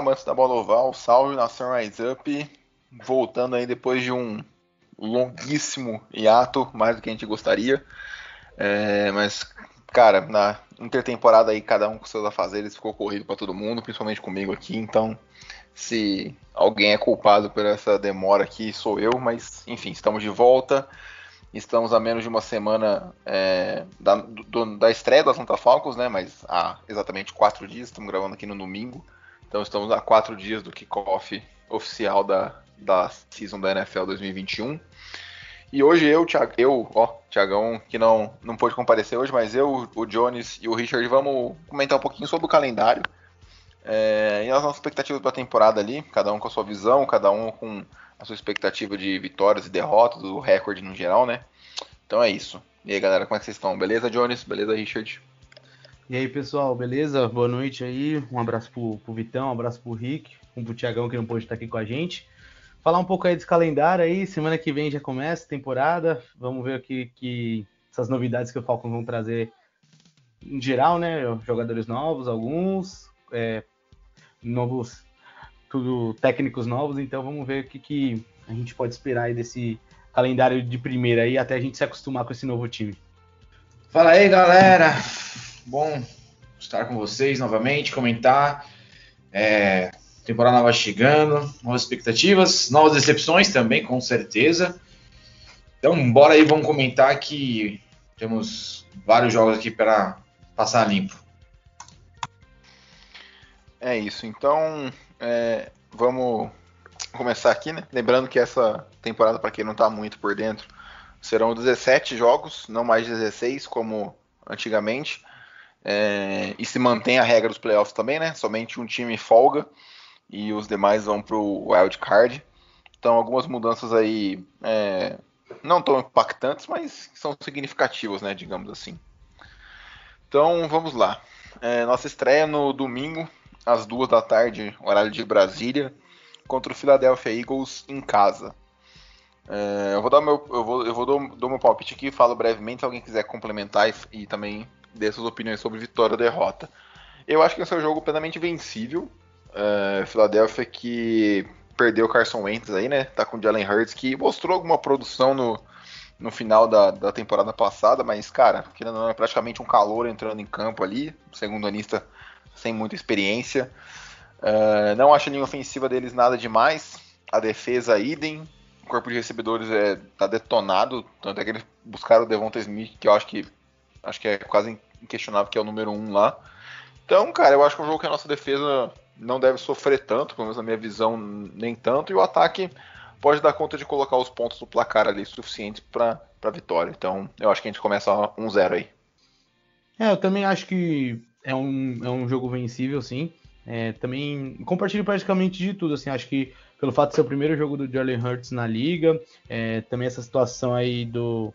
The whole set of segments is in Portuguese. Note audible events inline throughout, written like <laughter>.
Amantes da bola oval, salve nação Rise Up, voltando aí depois de um longuíssimo hiato, mais do que a gente gostaria, é, mas, cara, na intertemporada aí, cada um com seus afazeres, ficou corrido para todo mundo, principalmente comigo aqui, então, se alguém é culpado por essa demora aqui, sou eu, mas, enfim, estamos de volta, estamos a menos de uma semana é, da, do, da estreia do Atlanta Falcons, né, mas há exatamente quatro dias, estamos gravando aqui no domingo, então estamos a quatro dias do kickoff oficial da, da season da NFL 2021. E hoje eu, Thiago, eu, ó, Thiagão, que não, não pôde comparecer hoje, mas eu, o Jones e o Richard vamos comentar um pouquinho sobre o calendário é, e as nossas expectativas para a temporada ali, cada um com a sua visão, cada um com a sua expectativa de vitórias e derrotas, o recorde no geral, né? Então é isso. E aí, galera, como é que vocês estão? Beleza, Jones? Beleza, Richard? E aí, pessoal, beleza? Boa noite aí. Um abraço pro, pro Vitão, um abraço pro Rick, um pro Tiagão que não pôde estar aqui com a gente. Falar um pouco aí desse calendário aí. Semana que vem já começa a temporada. Vamos ver o que, essas novidades que o Falcons vão trazer em geral, né? Jogadores novos, alguns, é, novos, tudo técnicos novos. Então vamos ver o que, que a gente pode esperar aí desse calendário de primeira aí até a gente se acostumar com esse novo time. Fala aí, galera bom estar com vocês novamente, comentar. É, temporada nova chegando, novas expectativas, novas decepções também, com certeza. Então, bora aí, vamos comentar que temos vários jogos aqui para passar limpo. É isso, então é, vamos começar aqui, né? Lembrando que essa temporada, para quem não está muito por dentro, serão 17 jogos, não mais 16 como antigamente. É, e se mantém a regra dos playoffs também, né? Somente um time folga e os demais vão para o wild card. Então algumas mudanças aí é, não tão impactantes, mas são significativas, né? Digamos assim. Então vamos lá. É, nossa estreia no domingo às duas da tarde, horário de Brasília, contra o Philadelphia Eagles em casa. É, eu vou dar meu, eu vou, eu vou dar, meu palpite aqui, falo brevemente se alguém quiser complementar e, e também dê suas opiniões sobre vitória ou derrota. Eu acho que esse é um jogo plenamente vencível. Uh, Philadelphia que perdeu o Carson Wentz aí, né? Tá com o Jalen Hurts que mostrou alguma produção no, no final da, da temporada passada, mas, cara, que não é praticamente um calor entrando em campo ali, segundo anista sem muita experiência. Uh, não acho a linha ofensiva deles nada demais. A defesa, idem. O corpo de recebedores é, tá detonado. Tanto é que eles buscaram o Devonta Smith, que eu acho que Acho que é quase inquestionável que é o número um lá. Então, cara, eu acho que é um jogo que a nossa defesa não deve sofrer tanto, pelo menos na minha visão, nem tanto, e o ataque pode dar conta de colocar os pontos do placar ali suficientes para vitória. Então, eu acho que a gente começa 1-0 aí. É, eu também acho que é um, é um jogo vencível, sim. É, também compartilho praticamente de tudo, assim, acho que pelo fato de ser o primeiro jogo do Jalen Hurts na liga, é, também essa situação aí do,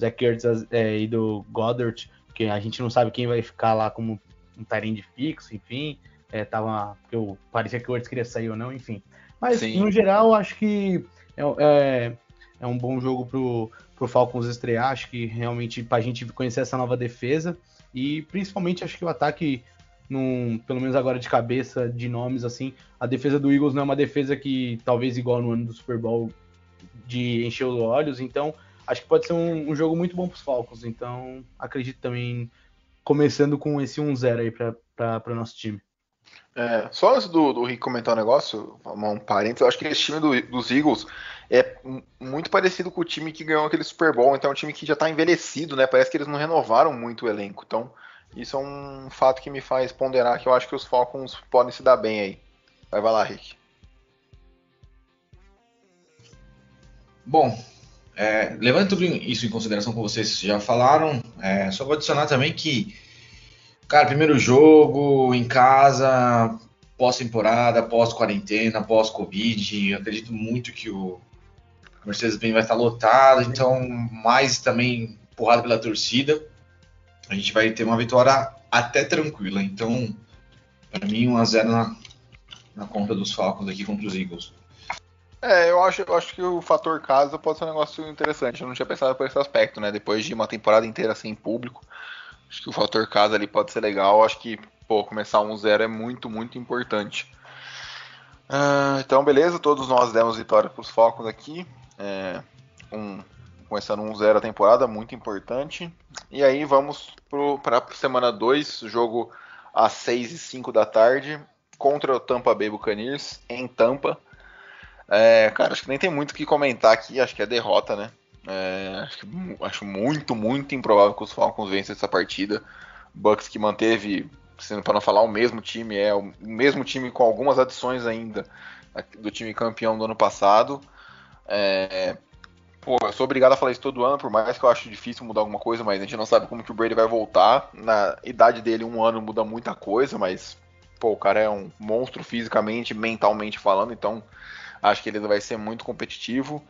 Zach Ertz é, e do Goddard, que a gente não sabe quem vai ficar lá como um de fixo, enfim. É, tava, eu, parecia que o Ertz queria sair ou não, enfim. Mas, Sim. no geral, acho que é, é, é, um bom jogo pro, pro Falcons estrear. Acho que realmente pra gente conhecer essa nova defesa. E principalmente acho que o ataque, num, pelo menos agora de cabeça, de nomes, assim, a defesa do Eagles não é uma defesa que, talvez igual no ano do Super Bowl, de encher os olhos. Então, acho que pode ser um, um jogo muito bom para os Falcons. Então, acredito também começando com esse 1-0 aí para o nosso time. É, só antes do, do Rick comentar um negócio, um parênteses, eu acho que esse time do, dos Eagles é muito parecido com o time que ganhou aquele Super Bowl, então é um time que já está envelhecido, né? Parece que eles não renovaram muito o elenco. Então, isso é um fato que me faz ponderar que eu acho que os Falcons podem se dar bem aí. Vai, vai lá, Rick. Bom, é, levando tudo isso em consideração, como vocês já falaram, é, só vou adicionar também que Cara, primeiro jogo em casa, pós-temporada, pós-quarentena, pós-Covid. Acredito muito que o Mercedes-Benz vai estar lotado, então mais também empurrado pela torcida. A gente vai ter uma vitória até tranquila. Então, para mim, 1x0 na, na conta dos Falcons aqui contra os Eagles. É, eu acho, eu acho que o fator casa pode ser um negócio interessante. Eu não tinha pensado por esse aspecto, né? Depois de uma temporada inteira sem público, acho que o fator casa ali pode ser legal. Acho que, pô, começar 1-0 é muito, muito importante. Uh, então, beleza, todos nós demos vitória para os Falcons aqui. É, um, começando 1-0 a temporada, muito importante. E aí vamos para a semana 2, jogo às 6 e 5 da tarde, contra o Tampa Bay Buccaneers, em Tampa. É, cara, acho que nem tem muito o que comentar aqui, acho que é derrota, né? É, acho, que, acho, muito, muito improvável que os Falcons vençam essa partida. Bucks que manteve, para não falar o mesmo time, é o mesmo time com algumas adições ainda do time campeão do ano passado. É, pô, eu sou obrigado a falar isso todo ano, por mais que eu acho difícil mudar alguma coisa, mas a gente não sabe como que o Brady vai voltar. Na idade dele, um ano muda muita coisa, mas pô, o cara é um monstro fisicamente, mentalmente falando, então Acho que ele vai ser muito competitivo.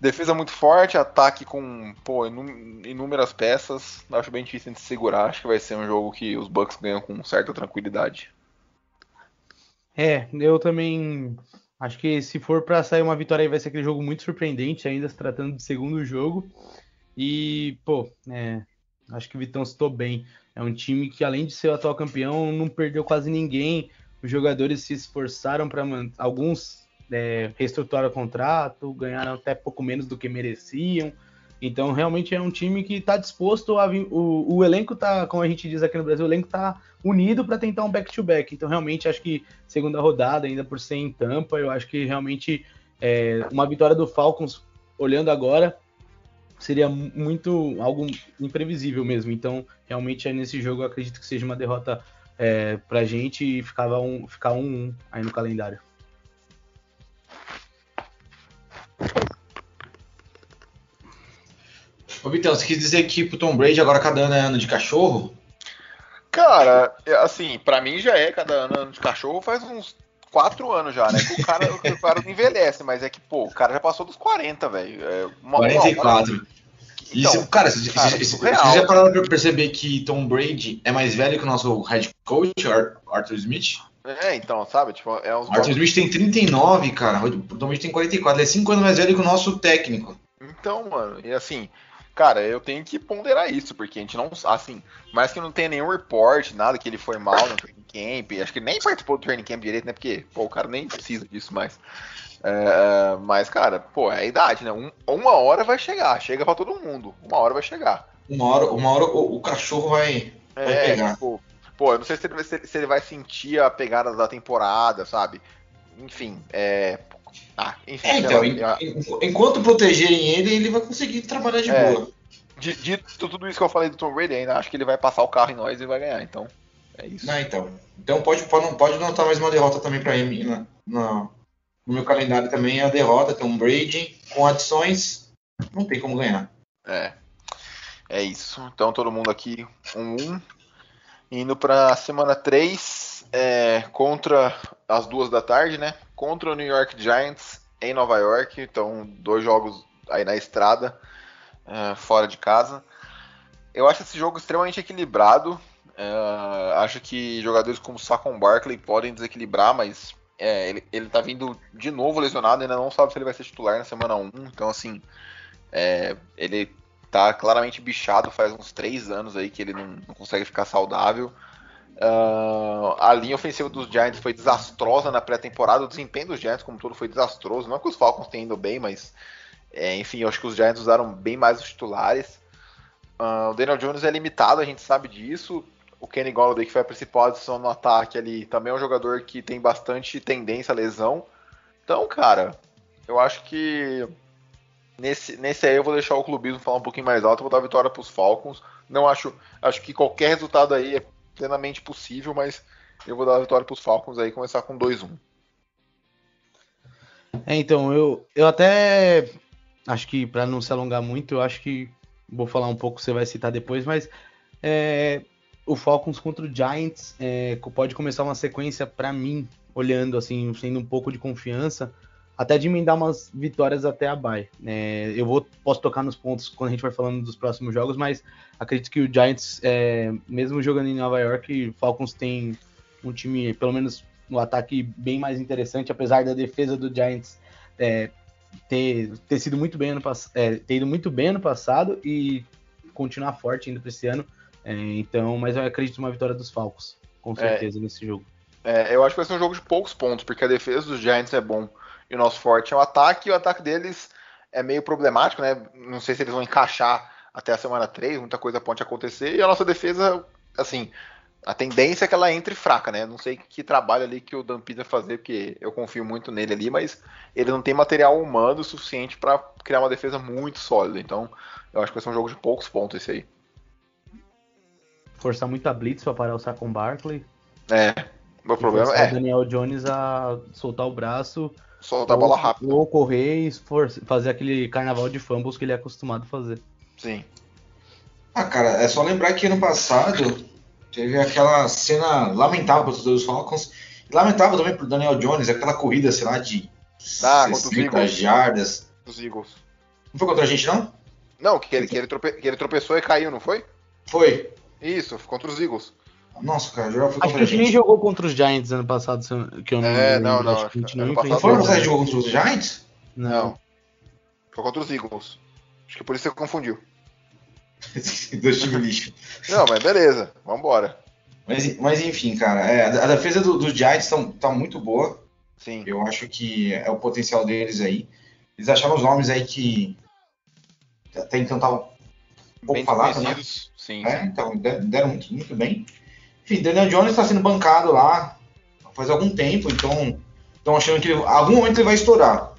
Defesa muito forte, ataque com pô, inúmeras peças. Acho bem difícil de segurar. Acho que vai ser um jogo que os Bucks ganham com certa tranquilidade. É, eu também acho que se for para sair uma vitória aí vai ser aquele jogo muito surpreendente, ainda se tratando de segundo jogo. E, pô, é, acho que o Vitão citou bem. É um time que, além de ser o atual campeão, não perdeu quase ninguém. Os jogadores se esforçaram para manter. Alguns é, reestruturaram o contrato, ganharam até pouco menos do que mereciam. Então, realmente é um time que está disposto a. O, o elenco está, como a gente diz aqui no Brasil, o elenco está unido para tentar um back-to-back. -back. Então, realmente, acho que segunda rodada, ainda por ser em tampa, eu acho que realmente é, uma vitória do Falcons, olhando agora, seria muito algo imprevisível mesmo. Então, realmente, nesse jogo, eu acredito que seja uma derrota é, para a gente e ficava um, ficar um, um aí no calendário. Ô Vitão, você quis dizer que pro Tom Brady agora cada ano é ano de cachorro? Cara, é, assim, para mim já é cada ano, ano de cachorro faz uns quatro anos já, né? Que o cara, <laughs> o cara não envelhece, mas é que, pô, o cara já passou dos 40, velho. É 44. Uma então, Isso, cara, você, cara, você, já parou pra perceber que Tom Brady é mais velho que o nosso head coach, Arthur Smith? É, então, sabe? Tipo, é uns Arthur Smith tem 39, cara. O Tom Brady tem 44. Ele é 5 anos mais velho que o nosso técnico. Então, mano, e assim, cara, eu tenho que ponderar isso, porque a gente não. Assim, mais que não tenha nenhum report, nada que ele foi mal no training camp. Acho que ele nem participou do training camp direito, né? Porque, pô, o cara nem precisa disso mais. É, mas, cara, pô, é a idade, né? Um, uma hora vai chegar, chega pra todo mundo. Uma hora vai chegar. Uma hora, uma hora o, o cachorro vai, é, vai pegar. Tipo, pô, eu não sei se ele, se ele vai sentir a pegada da temporada, sabe? Enfim, é, ah, enfim. É, então, ela, enquanto protegerem ele, ele vai conseguir trabalhar de é, boa. Dito tudo isso que eu falei do Tom Brady, ainda acho que ele vai passar o carro em nós e vai ganhar, então. É isso. Não, então. Então pode, pode, pode notar mais uma derrota também para mim. Né? No, no meu calendário também é a derrota, Tom Brady. Com adições, não tem como ganhar. É. É isso. Então todo mundo aqui, um 1. Um. Indo para semana 3, é, contra as duas da tarde, né? contra o New York Giants em Nova York. Então, dois jogos aí na estrada, uh, fora de casa. Eu acho esse jogo extremamente equilibrado. Uh, acho que jogadores como Saquon Barkley podem desequilibrar, mas é, ele, ele tá vindo de novo lesionado, ainda não sabe se ele vai ser titular na semana 1. Então, assim, é, ele tá claramente bichado faz uns três anos aí que ele não, não consegue ficar saudável. Uh, a linha ofensiva dos Giants foi desastrosa na pré-temporada. O desempenho dos Giants, como todo, foi desastroso. Não é que os Falcons tenham ido bem, mas é, enfim, eu acho que os Giants usaram bem mais os titulares. Uh, o Daniel Jones é limitado, a gente sabe disso. O Kenny Golladay, que foi a principal adição no ataque ali, também é um jogador que tem bastante tendência à lesão. Então, cara, eu acho que nesse, nesse aí eu vou deixar o clubismo falar um pouquinho mais alto. Vou dar vitória para os Falcons. Não acho, acho que qualquer resultado aí é plenamente possível, mas eu vou dar a vitória para os Falcons aí, começar com 2-1. É, então, eu, eu até acho que para não se alongar muito, eu acho que vou falar um pouco, você vai citar depois, mas é, o Falcons contra o Giants é, pode começar uma sequência para mim, olhando assim, sendo um pouco de confiança, até de me dar umas vitórias até a bye. É, eu vou posso tocar nos pontos quando a gente vai falando dos próximos jogos, mas acredito que o Giants, é, mesmo jogando em Nova York, Falcons tem um time, pelo menos no ataque, bem mais interessante, apesar da defesa do Giants é, ter, ter sido muito bem ano é, ter ido muito bem ano passado e continuar forte ainda para esse ano. É, então, mas eu acredito numa vitória dos Falcons, com É. certeza, nesse jogo. Eu acho que vai ser um jogo de poucos pontos, porque a defesa dos Giants é bom e o nosso forte é o ataque, e o ataque deles é meio problemático, né? Não sei se eles vão encaixar até a semana 3, muita coisa pode acontecer, e a nossa defesa, assim, a tendência é que ela entre fraca, né? Não sei que trabalho ali que o Dan Pizza vai fazer, porque eu confio muito nele ali, mas ele não tem material humano suficiente para criar uma defesa muito sólida. Então, eu acho que vai ser um jogo de poucos pontos esse aí. Forçar muita blitz para parar o Saquon Barkley. É, meu problema forçar o é Daniel Jones a soltar o braço soltar a bola rápido. ou correr e fazer aquele carnaval de fumbles que ele é acostumado a fazer. Sim. Ah, cara, é só lembrar que ano passado teve aquela cena lamentável para todos os Falcons. E lamentável também pro Daniel Jones, aquela corrida, sei lá, de Ah, contra os 60 Eagles. jardas. Dos Eagles. Não foi contra a gente, não? Não, que ele, que, ele trope- que ele tropeçou e caiu, não foi? Foi. Isso, contra os Eagles. Nossa, cara, jogava foi Acho que a gente nem jogou contra os Giants ano passado, que eu não É, não, não, Acho que a gente não enfrentou. Foi você jogou contra os Giants? Não. Não. Foi contra os Eagles. Acho que por isso você confundiu. <laughs> Dois times lixo. Não, mas beleza, vambora. Mas, mas enfim, cara, é, a, defesa do- dos Giants tão, tá muito boa. Sim. Eu acho que é o potencial deles aí. Eles acharam os nomes aí que até então estavam um pouco falados, né? Sim. É, então, de- deram muito, muito bem. Enfim, Daniel Jones está sendo bancado lá faz algum tempo, então estão achando que ele, algum momento ele vai estourar.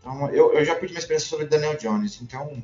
Então, eu, eu já perdi minha experiência sobre Daniel Jones, então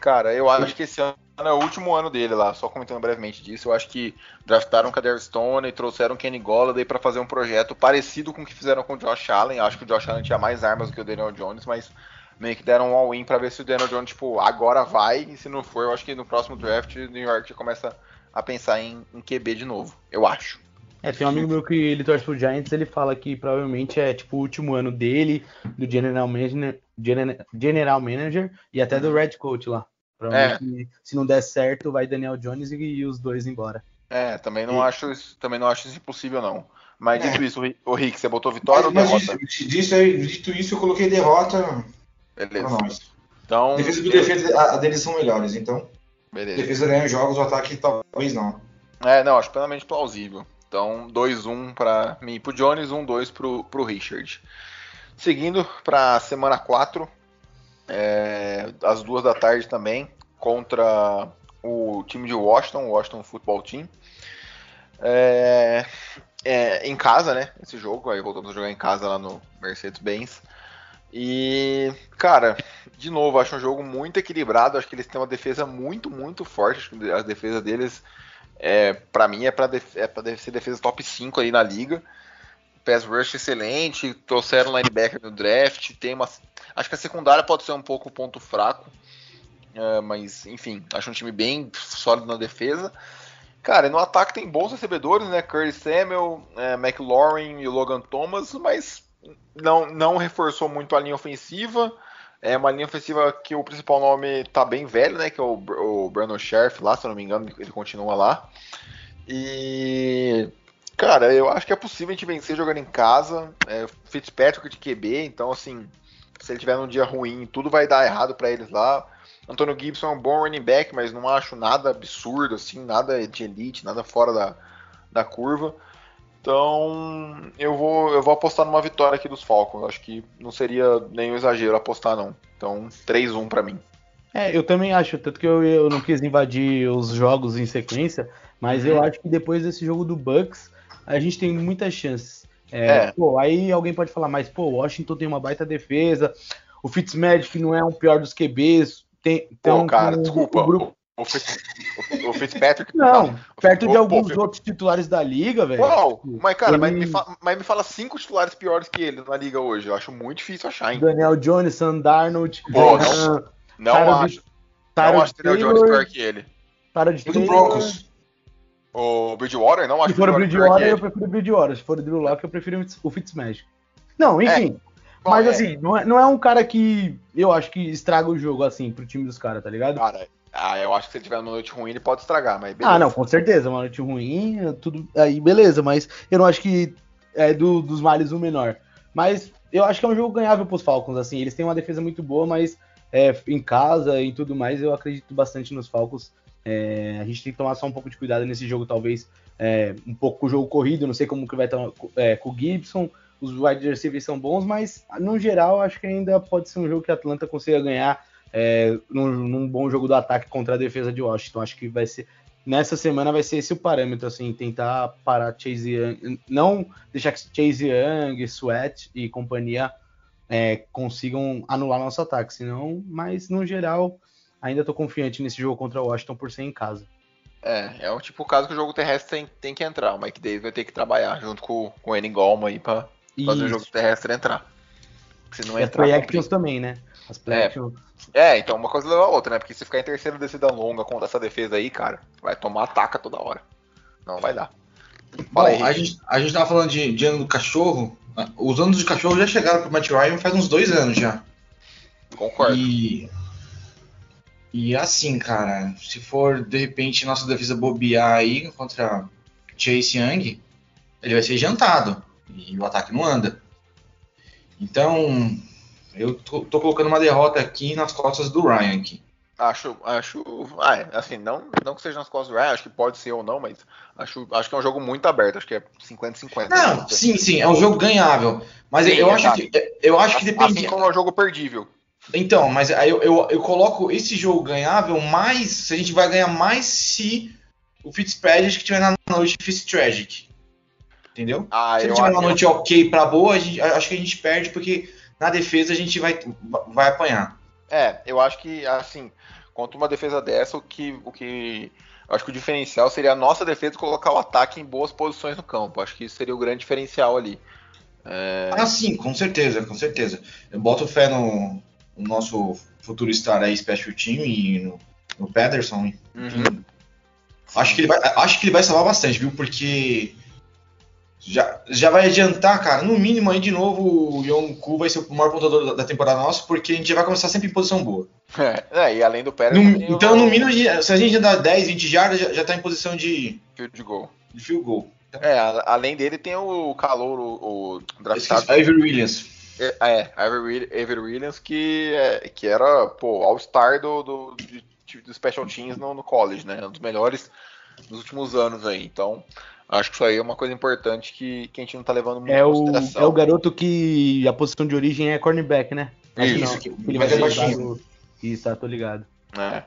Cara, eu acho que esse ano é o último ano dele lá, só comentando brevemente disso. Eu acho que draftaram o Kader Stone e trouxeram o Kenny Golladay pra fazer um projeto parecido com o que fizeram com o Josh Allen. Eu acho que o Josh Allen tinha mais armas do que o Daniel Jones, mas meio que deram um all-in pra ver se o Daniel Jones, tipo, agora vai. E se não for, eu acho que no próximo draft o New York já começa a pensar em, em QB de novo. Eu acho. É, tem um amigo meu que ele torce pro Giants, ele fala que provavelmente é tipo o último ano dele, do General Manager, Gener- General Manager e até do Red Coach lá. Provavelmente, se não der certo, vai Daniel Jones e, e os dois embora. É, também não E- acho isso, também não acho isso impossível não. Mas É. dito isso, o Rick- você botou vitória ou mas derrota? disso, disso aí- dito isso, eu coloquei derrota Beleza. Então, defesa e defesa a, a deles são melhores, então beleza. defesa ganha jogos, o ataque talvez não. É, não, acho plenamente plausível. Então, 2-1 para mim e pro Jones, 1-2 pro, pro Richard. Seguindo para semana 4, é, às duas da tarde também, contra o time de Washington, o Washington Football Team. É, é, em casa, né? Esse jogo, aí voltamos a jogar em casa lá no Mercedes-Benz. E, cara, de novo, acho um jogo muito equilibrado. Acho que eles têm uma defesa muito, muito forte. Acho que a defesa deles é, para mim é para def é ser defesa top 5 aí na liga. Pass rush excelente, trouxeram linebacker no draft, tem uma acho que a secundária pode ser um pouco o ponto fraco, é, mas enfim, acho um time bem sólido na defesa. Cara, no ataque tem bons recebedores, né? Curtis Samuel, é, McLaurin e Logan Thomas, mas não, não reforçou muito a linha ofensiva. É uma linha ofensiva que o principal nome tá bem velho, né? Que é o, o Scherf lá, se eu não me engano, ele continua lá. E. Cara, eu acho que é possível a gente vencer jogando em casa. É, Fitzpatrick de QB, então assim, se ele tiver num dia ruim, tudo vai dar errado pra eles lá. Antônio Gibson é um bom running back, mas não acho nada absurdo, assim, nada de elite, nada fora da, da curva. Então, eu vou, eu vou apostar numa vitória aqui dos Falcons. Acho que não seria nenhum exagero apostar, não. Então, 3-1 pra mim. É, eu também acho, tanto que eu, eu não quis invadir os jogos em sequência, mas eu acho que depois desse jogo do Bucks, a gente tem muitas chances. É, É. Pô, aí alguém pode falar, mas pô, Washington tem uma baita defesa, o Fitzmagic não é um pior dos QBs, tem, Pô, então, cara, o- desculpa. o grupo- O, Fitz- o- Fitzpatrick. Não, perto de alguns pô, outros titulares da liga, velho. Uau! Mas, cara, mas, Ele- me fa- mas me fala cinco titulares piores que ele na liga hoje. Eu acho muito difícil achar, hein? Daniel Jones, Sam Darnold, Pô, Não Tyrod- acho. Não Tyrod acho Daniel Jones pior que ele. Para de três, Broncos. O Bridgewater, não acho Se for o Bridgewater eu prefiro o Bridgewater. Se for o Drew Lock, eu prefiro o Fitzmagic. Não, enfim. ele. Bom, mas é, assim, não é, não é um cara que eu acho que estraga o jogo, assim, pro time dos caras, tá ligado? Cara, ah, eu acho que se ele tiver uma noite ruim, ele pode estragar, mas beleza. Ah, não, com certeza. Uma noite ruim, é tudo aí, beleza, mas eu não acho que é do, dos males o menor. Mas eu acho que é um jogo ganhável pros Falcons, assim. Eles têm uma defesa muito boa, mas é, em casa e tudo mais, eu acredito bastante nos Falcons. É, a gente tem que tomar só um pouco de cuidado nesse jogo, talvez é, um pouco com o jogo corrido. Não sei como que vai estar é, com o Gibson. Os wide receivers são bons, mas no geral acho que ainda pode ser um jogo que a Atlanta consiga ganhar é, num, num bom jogo do ataque contra a defesa de Washington. Acho que vai ser nessa semana vai ser esse o parâmetro, assim, tentar parar Chase Young, não deixar que Chase Young, Sweat e companhia é, consigam anular nosso ataque, senão, mas no geral, ainda tô confiante nesse jogo contra o Washington por ser em casa. É, é o tipo o caso que o jogo terrestre tem, tem que entrar. O Mike Davis vai ter que trabalhar junto com, com o Enin Golma aí pra fazer o jogo terrestre entrar. Se não e as entrar, play complica. actions também, né? As play É. actions. É, então uma coisa leva a outra, né? Porque se ficar em terceira descida longa contra essa defesa aí, cara, vai tomar ataca toda hora. Não vai dar. Bom, aí, a gente, a gente tava falando de, de ano do cachorro. Os anos de cachorro já chegaram pro Matt Ryan faz uns dois anos já. Concordo. E. E assim, cara, se for de repente nossa defesa bobear aí contra Chase Young, ele vai ser jantado. E o ataque não anda. Então, eu tô, tô colocando uma derrota aqui nas costas do Ryan aqui. Acho, acho. Ah, é, assim, não, não que seja nas costas do Ryan, acho que pode ser ou não, mas acho, acho que é um jogo muito aberto, acho que é 50-50. Não, sim, sim, é um jogo ganhável. Mas Sim, eu acho exato. que eu acho que depende. Assim como é um jogo perdível. Então, mas aí eu, eu, eu coloco esse jogo ganhável mais. Se a gente vai ganhar mais se o Fitzpatrick tiver na noite Fitztragic. Entendeu? Ah, se ele tiver acho. uma noite ok pra boa, gente- acho que a gente perde, porque na defesa a gente vai, vai apanhar. É, eu acho que, assim, contra uma defesa dessa, o que. O que eu acho que o diferencial seria a nossa defesa colocar o ataque em boas posições no campo. Acho que isso seria o grande diferencial ali. É, Ah, sim, com certeza, com certeza. Eu boto fé no, no nosso futuro star aí, Special Team e no, no Pederson. uhum. Acho que, ele vai, acho que ele vai salvar bastante, viu? Porque já, já vai adiantar, cara. No mínimo aí, de novo, o Yonku vai ser o maior pontuador da, da temporada nossa, porque a gente já vai começar sempre em posição boa. É, é, e além do Pérez, No- então, no mínimo, se a gente andar 10, 20 jardas, já, já tá em posição de, field goal. de field goal. É, além dele tem o calor, o, o draftado. Avery Williams. É, é, Avery Williams, que, é, que era, pô, All-Star do, do, de- do Special Teams no, no college, né? Um dos melhores dos últimos anos aí. Então, acho que isso aí é uma coisa importante que, que a gente não tá levando muito É em o, consideração. é o garoto que a posição de origem é cornerback, né? Isso, que ele vai ser baixinho. Isso, tá, tô ligado. É.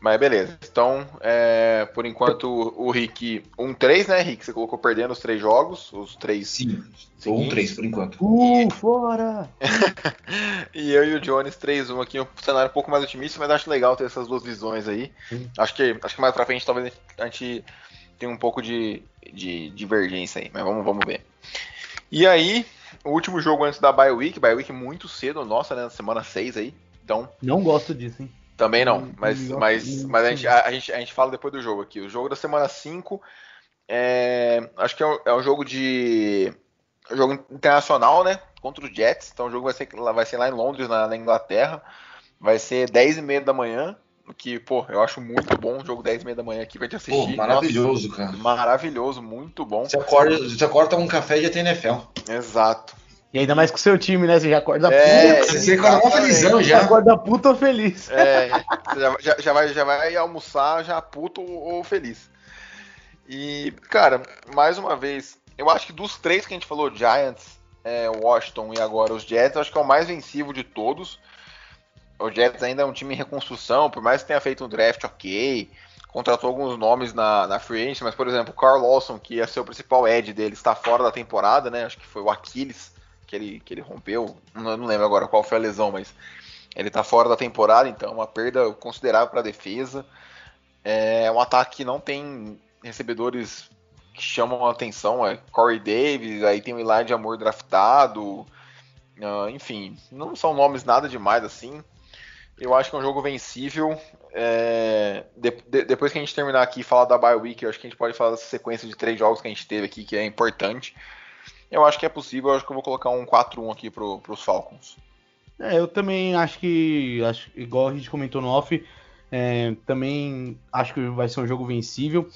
Mas beleza. Então, é, por enquanto, o Rick 1-3, né, Rick? Você colocou perdendo os três jogos, os três Sim, ou um seguintes. 3 por enquanto. Uh, fora! <laughs> E eu e o Jones 3-1 aqui, um cenário um pouco mais otimista, mas acho legal ter essas duas visões aí. Sim. Acho que, acho que mais pra frente talvez a gente tenha um pouco de, de divergência aí, mas vamos, vamos ver. E aí, o último jogo antes da bye week, bye week muito cedo, nossa, né, na semana 6 aí. Então, Não gosto disso, hein? também não, mas, não, mas, não, mas a, gente, a, a gente, a gente fala depois do jogo aqui. O jogo da semana 5 é, acho que é um, é um jogo de. um jogo internacional, né? Contra o Jets. Então o jogo vai ser, lá- vai ser lá em Londres, na, na Inglaterra. Vai ser 10 e meia da manhã. Que, pô, eu acho muito bom o jogo 10 e meia da manhã aqui pra gente Pô, assistir. maravilhoso, cara. Nossa, maravilhoso, muito bom. Você acorda, você acorda toma um café e já tem NFL. Exato. E ainda mais com o seu time, né? Você já acorda É, puto. Você acorda mó felizão Você já. acorda puto ou feliz. É, você já, já- vai, já vai almoçar já puto ou, feliz. E, cara, mais uma vez, eu acho que dos três que a gente falou, Giants, é, Washington e agora os Jets, eu acho que é o mais vencível de todos. O Jets ainda é um time em reconstrução, por mais que tenha feito um draft ok, contratou alguns nomes na, na free agency, mas, por exemplo, o Carl Lawson, que ia ser o principal edge dele, está fora da temporada, né? Acho que foi o Aquiles que ele, que ele rompeu, não, não lembro agora qual foi a lesão, mas ele tá fora da temporada, então é uma perda considerável para a defesa. É um ataque que não tem recebedores que chamam a atenção, é Corey Davis, aí tem o Elijah Moore draftado, ah, enfim, não são nomes nada demais assim. Eu acho que é um jogo vencível. É, de, de, depois que a gente terminar aqui e falar da bye week, eu acho que a gente pode falar dessa sequência de três jogos que a gente teve aqui, que é importante. Eu acho que é possível, eu acho que eu vou colocar um 4-1 aqui pro, pros Falcons. É, eu também acho que, acho, igual a gente comentou no off, é, também acho que vai ser um jogo vencível.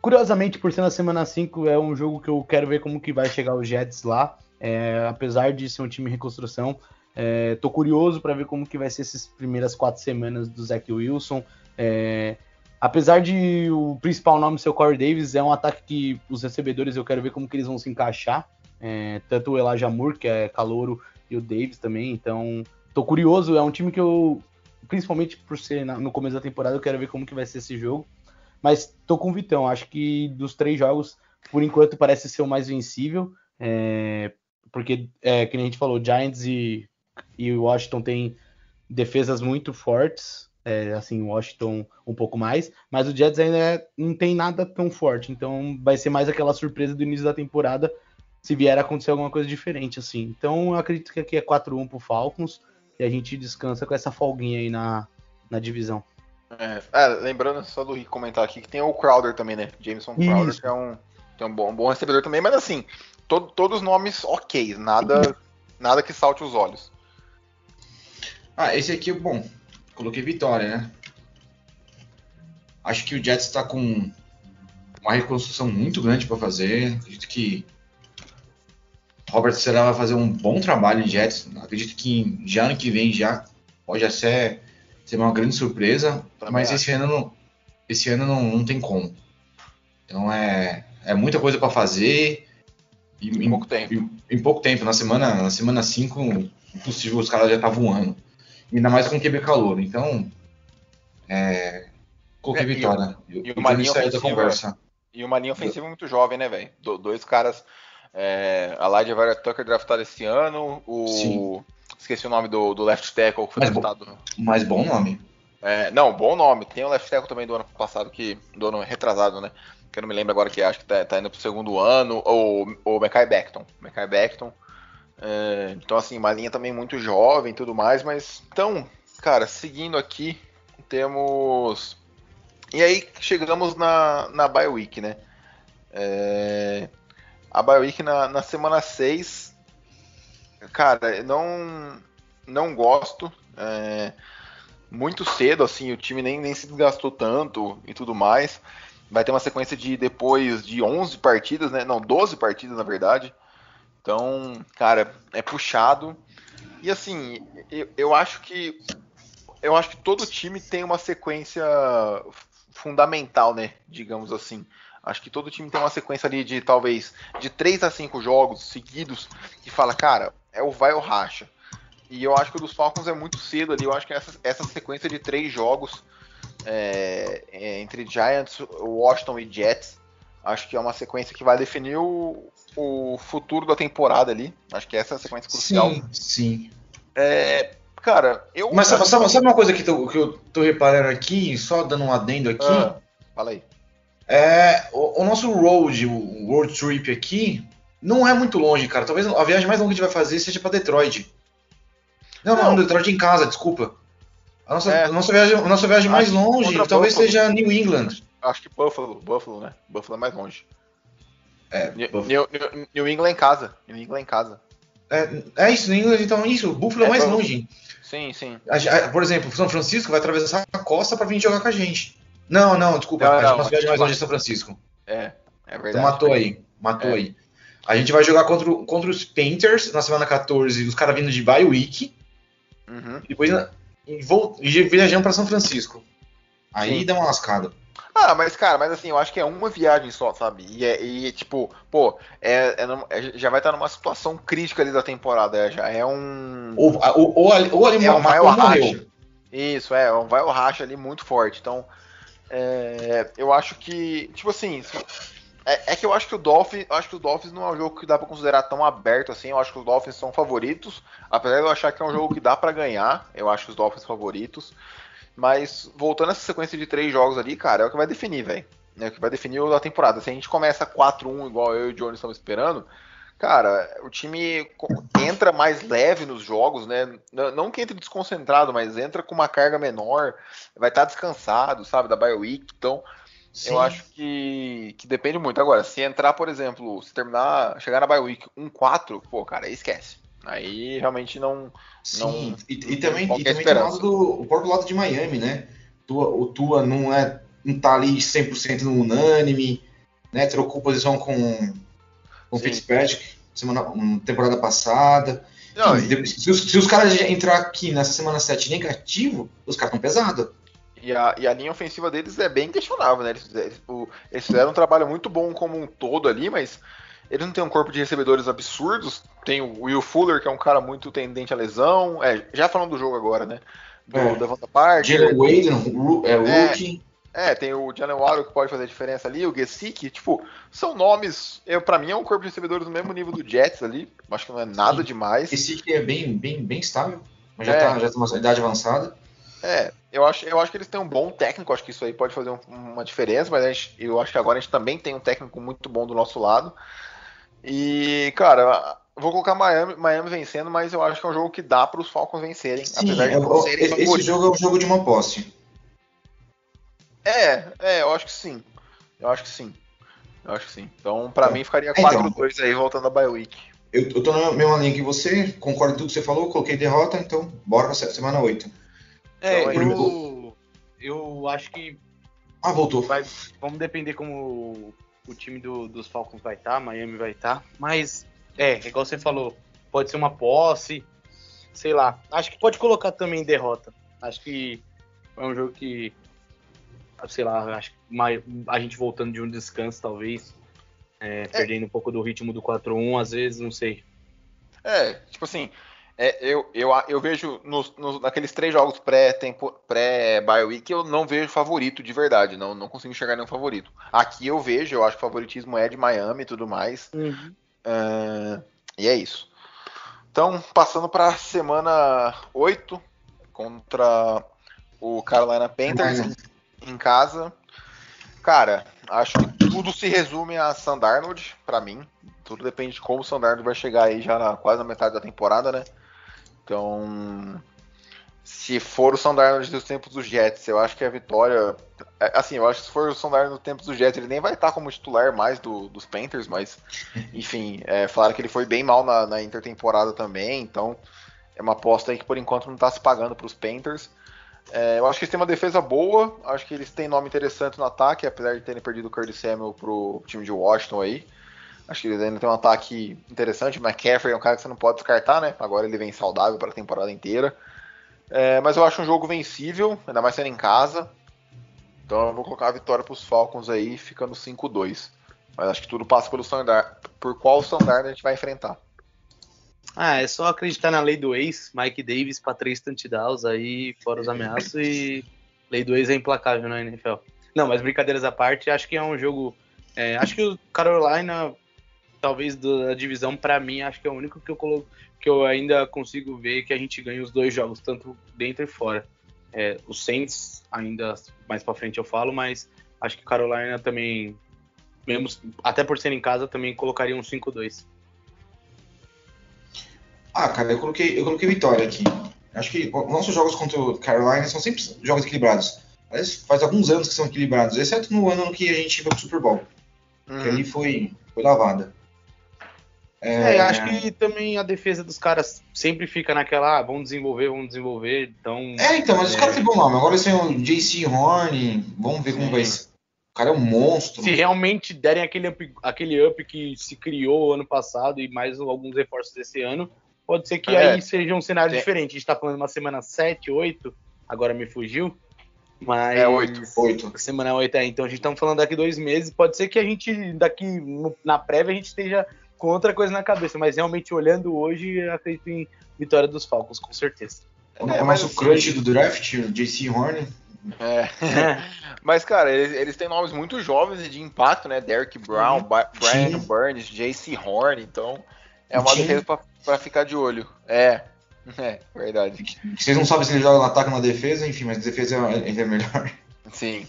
Curiosamente, por ser na semana 5, é um jogo que eu quero ver como que vai chegar os Jets lá. É, apesar de ser um time em reconstrução, é, tô curioso para ver como que vai ser essas primeiras quatro semanas do Zach Wilson. É, apesar de o principal nome ser o Corey Davis, é um ataque que os recebedores eu quero ver como que eles vão se encaixar. É, tanto o Elijah Moore, que é calouro, e o Davis também. Então, tô curioso. É um time que eu, principalmente por ser na, no começo da temporada, eu quero ver como que vai ser esse jogo. Mas tô com o Vitão. Acho que dos três jogos, por enquanto, parece ser o mais vencível. É, porque, é, que a gente falou, Giants e, e Washington tem defesas muito fortes. É, assim, Washington um pouco mais, mas o Jets ainda é, não tem nada tão forte, então vai ser mais aquela surpresa do início da temporada se vier a acontecer alguma coisa diferente, assim. Então eu acredito que aqui é 4-1 pro Falcons e a gente descansa com essa folguinha aí na, na divisão. É, é, lembrando só do Rick comentar aqui que tem o Crowder também, né? Jameson Crowder, Isso. que é um, que é um, bom, um bom recebedor também, mas assim, todos os nomes ok, nada, <laughs> nada que salte os olhos. Ah, esse aqui, bom, coloquei vitória, né? Acho que o Jets está com uma reconstrução muito grande para fazer. Acredito que Robert Serra vai fazer um bom trabalho em Jets. Acredito que já ano que vem já pode ser, ser uma grande surpresa. mas esse ano, não, esse ano não, não tem como. Então é, é muita coisa para fazer. E, em, pouco tempo. Em, em, pouco tempo. Na semana 5, na semana cinco, impossível, os caras já estavam tá voando. Ainda mais com o QB calor. Então, é, qualquer é, vitória. E, e, uma linha ofensiva, e uma linha ofensiva muito jovem, né, velho? Do, dois caras. É, a Lydia Vera Tucker draftado esse ano. O. Sim. Esqueci o nome do, do left tackle que foi draftado. Bo mais bom nome. É, não, bom nome. Tem o left tackle também do ano passado, que do ano retrasado, né? Que eu não me lembro agora que acho que tá, tá indo pro segundo ano. Ou o Mekai Beckton. Mekai Beckton. É, então, assim, uma linha também muito jovem e tudo mais, mas. Então, cara, seguindo aqui, temos. E aí chegamos na, na week, né? É, a bye week na, na semana 6. Cara, não, não gosto. É, muito cedo, assim, o time nem, nem se desgastou tanto e tudo mais. Vai ter uma sequência de depois de 11 partidas, né? Não, 12 partidas, na verdade. Então, cara, é puxado. E assim, eu, eu acho que eu acho que todo time tem uma sequência fundamental, né? Digamos assim. Acho que todo time tem uma sequência ali de talvez de 3 a 5 jogos seguidos que fala, cara, é o vai ou racha. E eu acho que o dos Falcons é muito cedo ali. Eu acho que essa, essa sequência de três jogos é, é, entre Giants, Washington e Jets, acho que é uma sequência que vai definir o, o futuro da temporada ali. Acho que essa é a sequência crucial. Sim, sim. É, cara, eu. Mas sabe, sabe, sabe, uma coisa que, tô, que eu tô reparando aqui, só dando um adendo aqui? Ah, fala aí. É, o, o, nosso road, o road trip aqui, não é muito longe, cara. Talvez a viagem mais longa que a gente vai fazer seja para Detroit. Não, não, não, Detroit em casa, desculpa. A nossa, é, a nossa viagem, a nossa viagem mais longe talvez Buffalo, seja New England. Acho que Buffalo, Buffalo, né? Buffalo é mais longe. É, New, New, New, England em casa. New England em casa. É, é isso, New England, então isso. Buffalo é, é mais longe. Sim, sim. A, a, por exemplo, São Francisco vai atravessar a costa para vir jogar com a gente. Não, não, desculpa. Não, a nossa viagem mais longe é São Francisco. É, é então verdade. Então matou aí, matou é. aí. A gente vai jogar contra, contra os Painters na semana 14, os caras vindo de bye week. Uhum. Depois e, e viajando para São Francisco. Aí Sim. dá uma lascada. Ah, mas cara, mas assim, eu acho que é uma viagem só, sabe? E, é, e tipo, pô, é, é, é já vai estar numa situação crítica ali da temporada, é, já é um. Ou, ou, ou, ou ali é um vai ou racha. Isso, é, um vai ou racha ali muito forte. Então, é, eu acho que, tipo assim, é, é, que eu acho que o Dolphins, acho que o Dolphins não é um jogo que dá para considerar tão aberto assim. Eu acho que os Dolphins são favoritos, apesar de eu achar que é um jogo que dá para ganhar. Eu acho os Dolphins favoritos. Mas voltando essa sequência de três jogos ali, cara, é o que vai definir, velho. É o que vai definir a temporada. Se a gente começa 4-1 igual eu e o Johnny estamos esperando, cara, o time entra mais leve nos jogos, né? Não que entre desconcentrado, mas entra com uma carga menor, vai estar descansado, sabe, da bye week. Então, Sim. eu acho que, que depende muito. Agora, se entrar, por exemplo, se terminar, chegar na bye week 1-4, pô, cara, aí esquece. Aí realmente não. Sim, não, e, e, também, e também tem o, lado do, o próprio lado de Miami, né? Tua, o Tua não é não tá ali 100% no unânime, né? Trocou posição com com Fitzpatrick semana temporada passada. Não, e... se, os, se, os, caras entrar aqui nessa semana 7 negativo, os caras estão pesados. E a, e a linha ofensiva deles é bem questionável, né? Eles, eles, eles fizeram um trabalho muito bom como um todo ali, mas eles não têm um corpo de recebedores absurdos. Tem o Will Fuller, que é um cara muito tendente à lesão. É, já falando do jogo agora, né? Do é. Devonta Parker. Jalen Wade, é, rookie. É, é, tem o Jalen Waddle que pode fazer a diferença ali, o Gesicki, tipo, são nomes, eu, pra mim é um corpo de recebedores do mesmo nível do Jets ali, acho que não é nada Sim. demais. Gesicki é bem, bem, bem estável, mas já, é. tá, já tem uma idade avançada. É, eu acho, eu acho que eles têm um bom técnico, acho que isso aí pode fazer um, uma diferença, mas gente, eu acho que agora a gente também tem um técnico muito bom do nosso lado. E, cara, vou colocar Miami, Miami vencendo, mas eu acho que é um jogo que dá para os Falcons vencerem, Sim, apesar de não serem Esse favoritos. jogo é um jogo de uma posse. É, é, eu acho que sim. Eu acho que sim. Eu acho que sim. Então, para então, mim, ficaria 4-2 então, aí, voltando a bye week. Eu, eu tô na mesma linha que você, concordo com tudo que você falou, coloquei derrota, então bora pra semana 8. É, então, eu, eu acho que. Ah, voltou. Vai, vamos depender como o time do, dos Falcons vai estar, tá, Miami vai estar. Tá, mas, é, igual você falou, pode ser uma posse, sei lá. Acho que pode colocar também derrota. Acho que é um jogo que, sei lá, acho que a gente voltando de um descanso, talvez, é, é. perdendo um pouco do ritmo do 4-1, às vezes, não sei. É, tipo assim, é, eu, eu, eu vejo nos, nos, naqueles três jogos pré-bye pré week eu não vejo favorito de verdade, não, não consigo enxergar nenhum favorito. Aqui eu vejo, eu acho que o favoritismo é de Miami e tudo mais. Uhum. Uh, e é isso. Então, passando para semana 8 contra o Carolina Panthers uhum. em casa. Cara, acho que tudo se resume a Sandarnold, para mim. Tudo depende de como o Sandarnold vai chegar aí já na, quase na metade da temporada, né? Então, se for o Sandarno dos tempos dos Jets, eu acho que a vitória. É, assim, eu acho que se for o Sandarno dos tempos dos Jets, ele nem vai estar como titular mais do, dos Panthers, mas, <laughs> enfim, é, falaram que ele foi bem mal na, na intertemporada também, então é uma aposta aí que por enquanto não está se pagando para os Panthers. É, eu acho que eles têm uma defesa boa, acho que eles têm nome interessante no ataque, apesar de terem perdido o Curtis Samuel pro time de Washington aí. Acho que eles ainda tem um ataque interessante. McCaffrey é um cara que você não pode descartar, né? Agora ele vem saudável para a temporada inteira. É, mas eu acho um jogo vencível, ainda mais sendo em casa. Então eu vou colocar a vitória para os Falcons aí, ficando 5-2. Mas acho que tudo passa pelo standard. Por qual standard a gente vai enfrentar? Ah, é só acreditar na lei do ex, Mike Davis para três touchdowns aí, fora os ameaços, e lei do ex é implacável na NFL. Não, mas brincadeiras à parte, acho que é um jogo. É, acho que o Carolina talvez da divisão, para mim, acho que é o único que eu coloco, que eu ainda consigo ver que a gente ganha os dois jogos, tanto dentro e fora. É, os Saints, ainda mais para frente eu falo, mas acho que Carolina também, mesmo, até por ser em casa, também colocaria um 5-2. Ah, cara, eu coloquei, eu coloquei vitória aqui. Acho que nossos jogos contra o Carolina são sempre jogos equilibrados. Aliás, faz alguns anos que são equilibrados, exceto no ano que a gente foi pro Super Bowl. Uhum. Que ali foi, foi lavada. É, é, acho que também a defesa dos caras sempre fica naquela, ah, vamos desenvolver, vamos desenvolver, então... É, então, mas é... os caras têm bom nome, agora eles têm o JC Horn, vamos ver Sim. como vai ser. O cara é um monstro. Se realmente derem aquele up, aquele up que se criou ano passado e mais alguns reforços desse ano, pode ser que é. aí seja um cenário Sim. diferente. A gente tá falando uma semana 7, 8, agora me fugiu. Mas. É 8. 8. Semana 8, é. Então a gente tá falando daqui dois meses. Pode ser que a gente, daqui no, na prévia, a gente esteja com outra coisa na cabeça, mas realmente olhando hoje, acredito em vitória dos Falcons, com certeza. É, o nosso assim, crush do draft, o JC Horn. É. é. <laughs> mas, cara, eles, eles, têm nomes muito jovens e de impacto, né? Derek Brown, uhum. Brian Burns, JC Horn, então é uma defesa pra, pra, ficar de olho. É, é, verdade. Vocês não sabem se ele joga no ataque ou na defesa, enfim, mas defesa é, é melhor. Sim.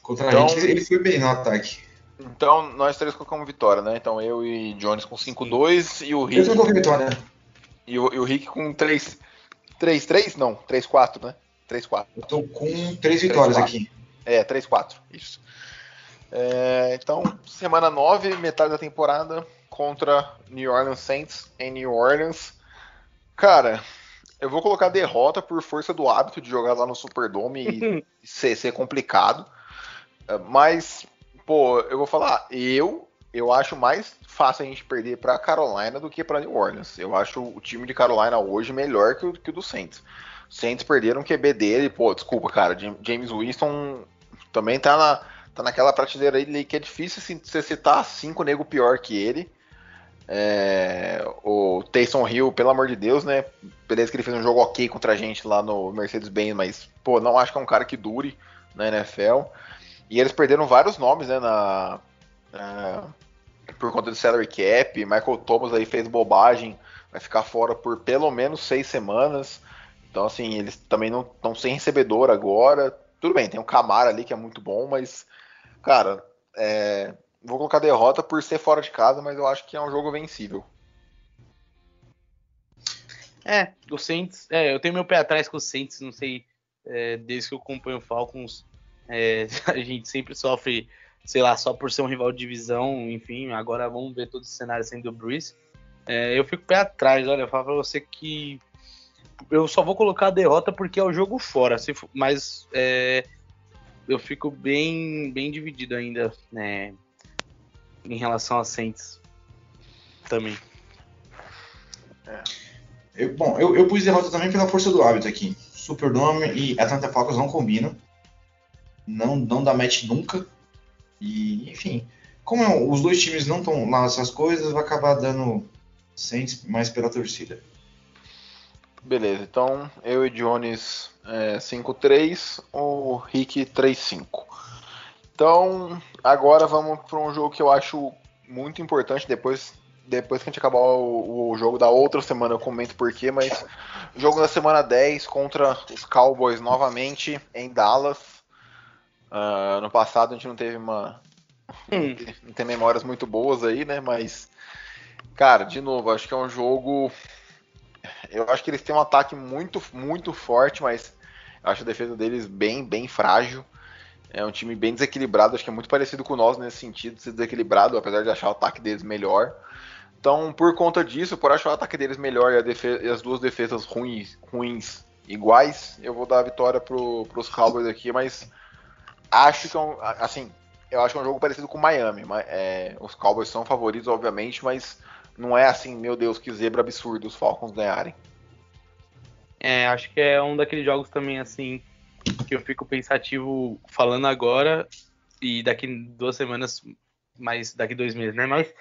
Contra então, a gente, ele foi bem no ataque. Então, nós três colocamos vitória, né? Então, eu e Jones com 5-2 e o Eu Rick. não coloquei vitória. E o, e o Rick com 3. 3-3? Não, 3-4, né? 3-4. Eu tô com três vitórias quatro. aqui. É, 3-4, isso. É, então, semana 9, metade da temporada contra New Orleans Saints em New Orleans. Cara, eu vou colocar derrota por força do hábito de jogar lá no Superdome e <laughs> ser, ser complicado. É, Mas, pô, eu vou falar, eu eu acho mais fácil a gente perder para Carolina do que para New Orleans. Eu acho o time de Carolina hoje melhor que o, que o do Saints. Saints perderam o QB dele, pô, desculpa, cara, Jam- James Winston também tá, na, tá naquela prateleira aí que é difícil assim, você citar cinco nego pior que ele. É, o Taysom Hill, pelo amor de Deus, né? Beleza que ele fez um jogo ok contra a gente lá no Mercedes-Benz, mas, pô, não acho que é um cara que dure na NFL. E eles perderam vários nomes, né, na, na- por conta do salary cap. Michael Thomas aí fez bobagem, vai ficar fora por pelo menos seis semanas. Então, assim, eles também não estão sem recebedor agora. Tudo bem, tem o Camara ali que é muito bom, mas, cara, é, vou colocar derrota por ser fora de casa, mas eu acho que é um jogo vencível. É, o Saints, é, eu tenho meu pé atrás com o Saints, não sei, é, desde que eu acompanho o Falcons, é, <laughs> a gente sempre sofre, sei lá, só por ser um rival de divisão, enfim, agora vamos ver todo esse cenário sendo o Breeze. É, eu fico pé atrás, olha, eu falo pra você que eu só vou colocar a derrota porque é o jogo fora, se for- mas é, eu fico bem, bem dividido ainda, né, em relação a Saints também. Eu- bom, eu, eu pus derrota também pela força do hábito aqui. Superdome e Atlanta Falcons não combinam. Não, não dá match nunca. E, enfim, como os dois times não estão lá nessas coisas, vai acabar dando Saints mais pela torcida. Beleza, então eu e Jones é, 5-3, o Rick 3-5. Então, agora vamos para um jogo que eu acho muito importante. Depois, depois que a gente acabar o, o jogo da outra semana, eu comento porquê. Mas jogo da semana 10 contra os Cowboys novamente em Dallas. Ah, ano passado a gente não teve uma. Hum. Não tem memórias muito boas aí, né? Mas, cara, de novo, acho que é um jogo eu acho que eles têm um ataque muito, muito forte, mas eu acho a defesa deles bem, bem frágil. É um time bem desequilibrado, acho que é muito parecido com nós nesse sentido, ser desequilibrado, apesar de achar o ataque deles melhor. Então, por conta disso, por achar o ataque deles melhor e, a defe- e as duas defesas ruins, ruins iguais, eu vou dar a vitória pro, pros Cowboys aqui, mas acho que é um, assim, eu acho que é um jogo parecido com Miami. mas, é, os Cowboys são favoritos, obviamente, mas não é assim, meu Deus, que zebra absurdo os Falcons ganharem. É, acho que é um daqueles jogos também, assim, que eu fico pensativo falando agora e daqui duas semanas, mas daqui dois meses, né? Mas,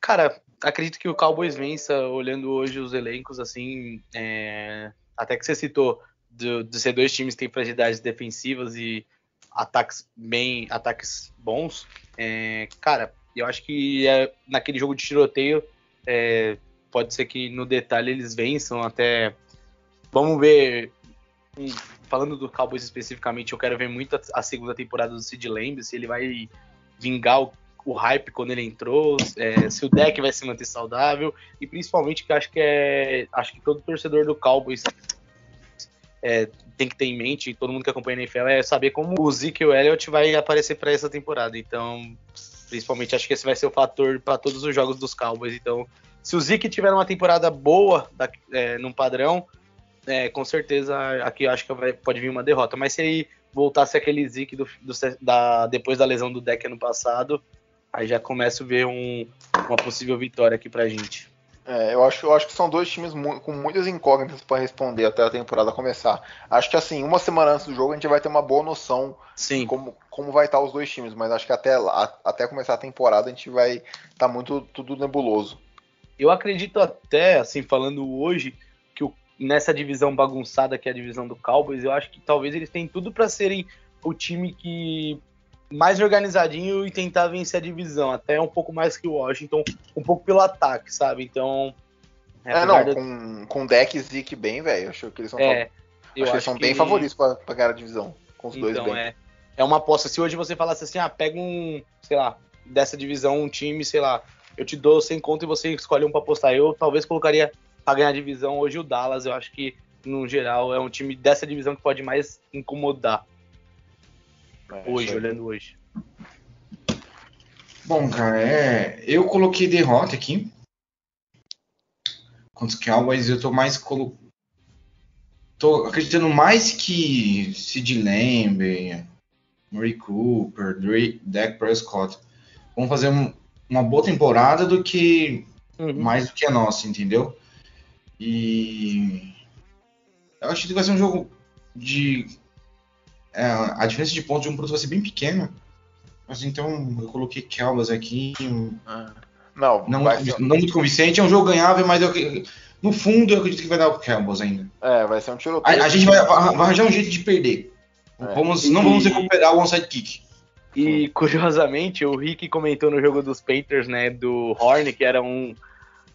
cara, acredito que o Cowboys vença, olhando hoje os elencos, assim, é, até que você citou de, de ser dois times que têm fragilidades defensivas e ataques bem, ataques bons, é, cara, eu acho que é, naquele jogo de tiroteio é, pode ser que no detalhe eles vençam até Vamos ver. Falando do Cowboys especificamente, eu quero ver muito a, a segunda temporada do Sid Lamb, se ele vai vingar o, o hype quando ele entrou, é, se o deck vai se manter saudável, e principalmente que acho que é. Acho que todo torcedor do Cowboys é, tem que ter em mente, todo mundo que acompanha a NFL, é saber como o Zeke Elliott vai aparecer para essa temporada. Então, principalmente, acho que esse vai ser o fator para todos os jogos dos Cowboys. Então, se o Zeke tiver uma temporada boa, da, é, num padrão, é, com certeza aqui acho que vai- pode vir uma derrota. Mas se ele voltasse aquele Zeke do, do- da, depois da lesão do deck ano passado, aí já começo a ver um- uma possível vitória aqui pra gente. É, eu acho, eu acho que são dois times mu- com muitas incógnitas para responder até a temporada começar. Acho que assim, uma semana antes do jogo a gente vai ter uma boa noção Sim, como, como vai estar os dois times, mas acho que até lá, até começar a temporada a gente vai estar muito tudo nebuloso. eu acredito até, assim, falando hoje, que o- nessa divisão bagunçada que é a divisão do Cowboys, eu acho que talvez eles têm tudo pra serem o time que mais organizadinho e tentar vencer a divisão, até um pouco mais que o Washington, um pouco pelo ataque, sabe? Então, É, apesar não, de- com, com deck e Zeke bem, velho. Acho que eles são, é, acho que são que- bem favoritos para ganhar a divisão. Com os dois Então, bem. é, é uma aposta. Se hoje você falasse assim, ah, pega um, sei lá, dessa divisão um time, sei lá, eu te dou 100 conto e você escolhe um pra apostar. Eu talvez colocaria pra ganhar a divisão hoje o Dallas. Eu acho que, no geral, é um time dessa divisão que pode mais incomodar É, hoje, isso aí. olhando hoje. Bom, cara, é. Eu coloquei derrota aqui. Contra os Cowboys, eu tô mais. Colo... Tô acreditando mais que Sid Lamb, Murray Cooper, Dre- Dak Prescott vão fazer um- uma boa temporada do que mais do que a nossa, entendeu? E eu acho que vai ser um jogo de é, a diferença de pontos de um produto vai ser bem pequena. Mas então eu coloquei Cowboys aqui. Não, não, vai muito, ser, não muito convincente, é um jogo ganhável, mas eu, no fundo eu acredito que vai dar o Cowboys ainda. é, vai ser um A, tiroteio. a gente vai, vai arranjar um jeito de perder. É. Vamos, não vamos recuperar o onside kick. E curiosamente, o Rick comentou no jogo dos Panthers, né, do Horn, que era um,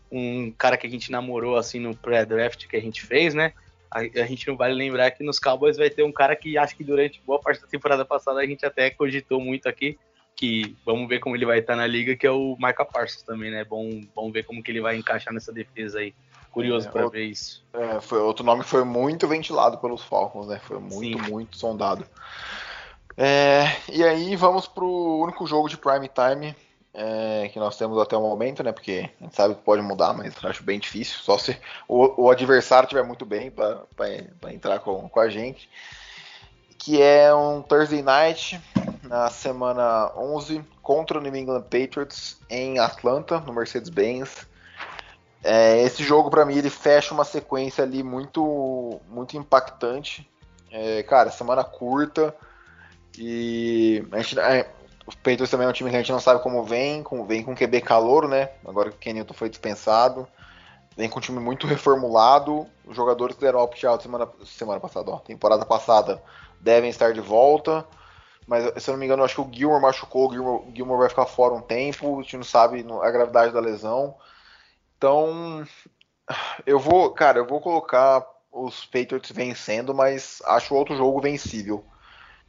um cara que a gente namorou assim no pré-draft que a gente fez, né? A, a gente não vale lembrar que nos Cowboys vai ter um cara que acho que durante boa parte da temporada passada a gente até cogitou muito aqui, que vamos ver como ele vai estar na liga, que é o Micah Parsons também, né? Bom, vamos ver como que ele vai encaixar nessa defesa aí. Curioso É, pra o- ver isso. É, foi outro nome que foi muito ventilado pelos Falcons, né? Foi muito, Sim. muito sondado. É, e aí vamos pro único jogo de prime time é, que nós temos até o momento, né? Porque a gente sabe que pode mudar, mas acho bem difícil. Só se o, o adversário estiver muito bem para entrar com, com a gente. Que é um Thursday Night na semana 11 contra o New England Patriots em Atlanta, no Mercedes-Benz. É, esse jogo para mim ele fecha uma sequência ali muito muito impactante. É, cara, semana curta e a gente, os Patriots também é um time que a gente não sabe como vem, vem com QB calouro, né? Agora que o Kenilton foi dispensado, vem com um time muito reformulado. Os jogadores que deram opt-out semana semana passada, ó, temporada passada, devem estar de volta. Mas se eu não me engano, acho que o Gilmore machucou, o Gilmore, Gilmore vai ficar fora um tempo, a gente não sabe a gravidade da lesão. Então, eu vou, cara, eu vou colocar os Patriots vencendo, mas acho outro jogo vencível.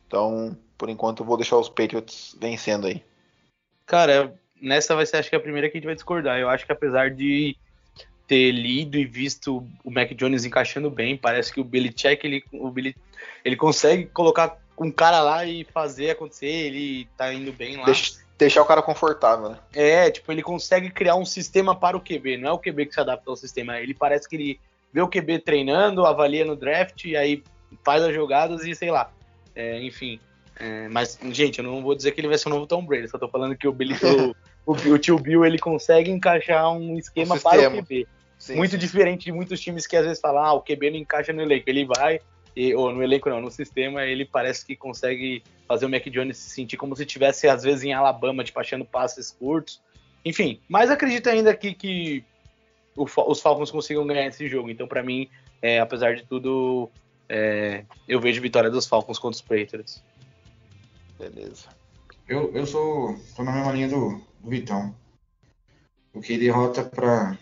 Então, por enquanto, eu vou deixar os Patriots vencendo aí. Cara, nessa vai ser acho que a primeira que a gente vai discordar. Eu acho que apesar de ter lido e visto o Mac Jones encaixando bem, parece que o Belichick ele, o Billy, ele consegue colocar um cara lá e fazer acontecer, ele tá indo bem lá. Deixa- deixar o cara confortável, né? É, tipo, ele consegue criar um sistema para o QB, não é o QB que se adapta ao sistema, ele parece que ele vê o QB treinando, avalia no draft e aí faz as jogadas e sei lá. É, enfim. É, mas, gente, eu não vou dizer que ele vai ser o novo Tom Brady, só tô falando que o, Billy, o, o, o tio Bill ele consegue encaixar um esquema Um para o. QB. Sim, Muito sim. diferente de muitos times que às vezes falam, ah, o QB não encaixa no elenco. Ele vai, e, ou no elenco não, no sistema, ele parece que consegue fazer o Mac Jones se sentir como se estivesse, às vezes, em Alabama, tipo, achando passes curtos. Enfim, mas acredito ainda que, que o os Falcons consigam ganhar esse jogo. Então, pra mim, é, apesar de tudo, é, eu vejo vitória dos Falcons contra os Patriots. Beleza. Eu, eu sou. tô na mesma linha do, do Vitão. Porque derrota para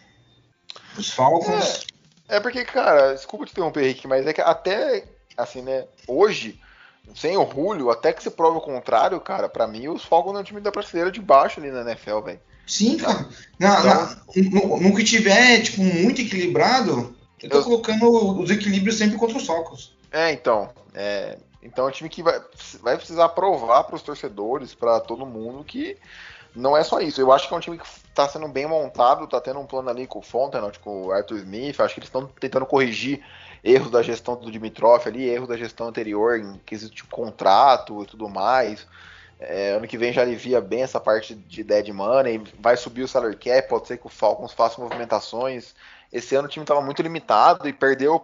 os Falcons. É porque, cara, desculpa te interromper, Henrique, mas é que até, assim, né, hoje, sem o Julio, até que se prove o contrário, cara, pra mim os Falcons é um time da prateleira de baixo ali na NFL, velho. Sim, cara. Na, na- no, no que tiver, tipo, muito equilibrado, eu tô Eu- colocando os equilíbrios sempre contra os Falcons. É, então, é, então é um time que vai, vai precisar provar para os torcedores, para todo mundo, que não é só isso. Eu acho que é um time que está sendo bem montado, tá tendo um plano ali com o Fontenot, com o Arthur Smith. Acho que eles estão tentando corrigir erros da gestão do Dimitrov ali, erros da gestão anterior em quesito de contrato e tudo mais. É, ano que vem já alivia bem essa parte de dead money, vai subir o salary cap, pode ser que o Falcons faça movimentações. Esse ano o time estava muito limitado e perdeu,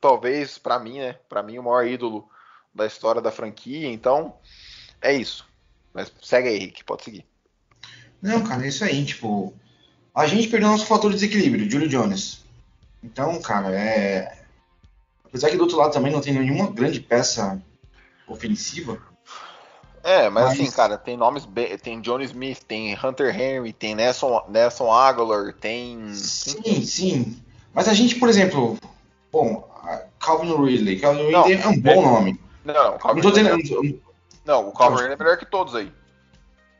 talvez, para mim, né? Para mim, o maior ídolo da história da franquia. Então, é isso. Mas segue aí, Rick, pode seguir. Não, cara, é isso aí, tipo. A gente perdeu nosso fator de desequilíbrio, Julio Jones. Então, cara, é. Apesar que do outro lado também não tem nenhuma grande peça ofensiva. É, mas, Mas- assim, cara, tem nomes, be- tem Johnny Smith, tem Hunter Henry, tem Nelson, Nelson Aguilar, tem. Sim, sim. Mas a gente, por exemplo, bom, Calvin Ridley. Calvin Não, Ridley é um bom nome. Não, não, o Não tô Ridley- dizendo. não, o Ridley é melhor que todos aí.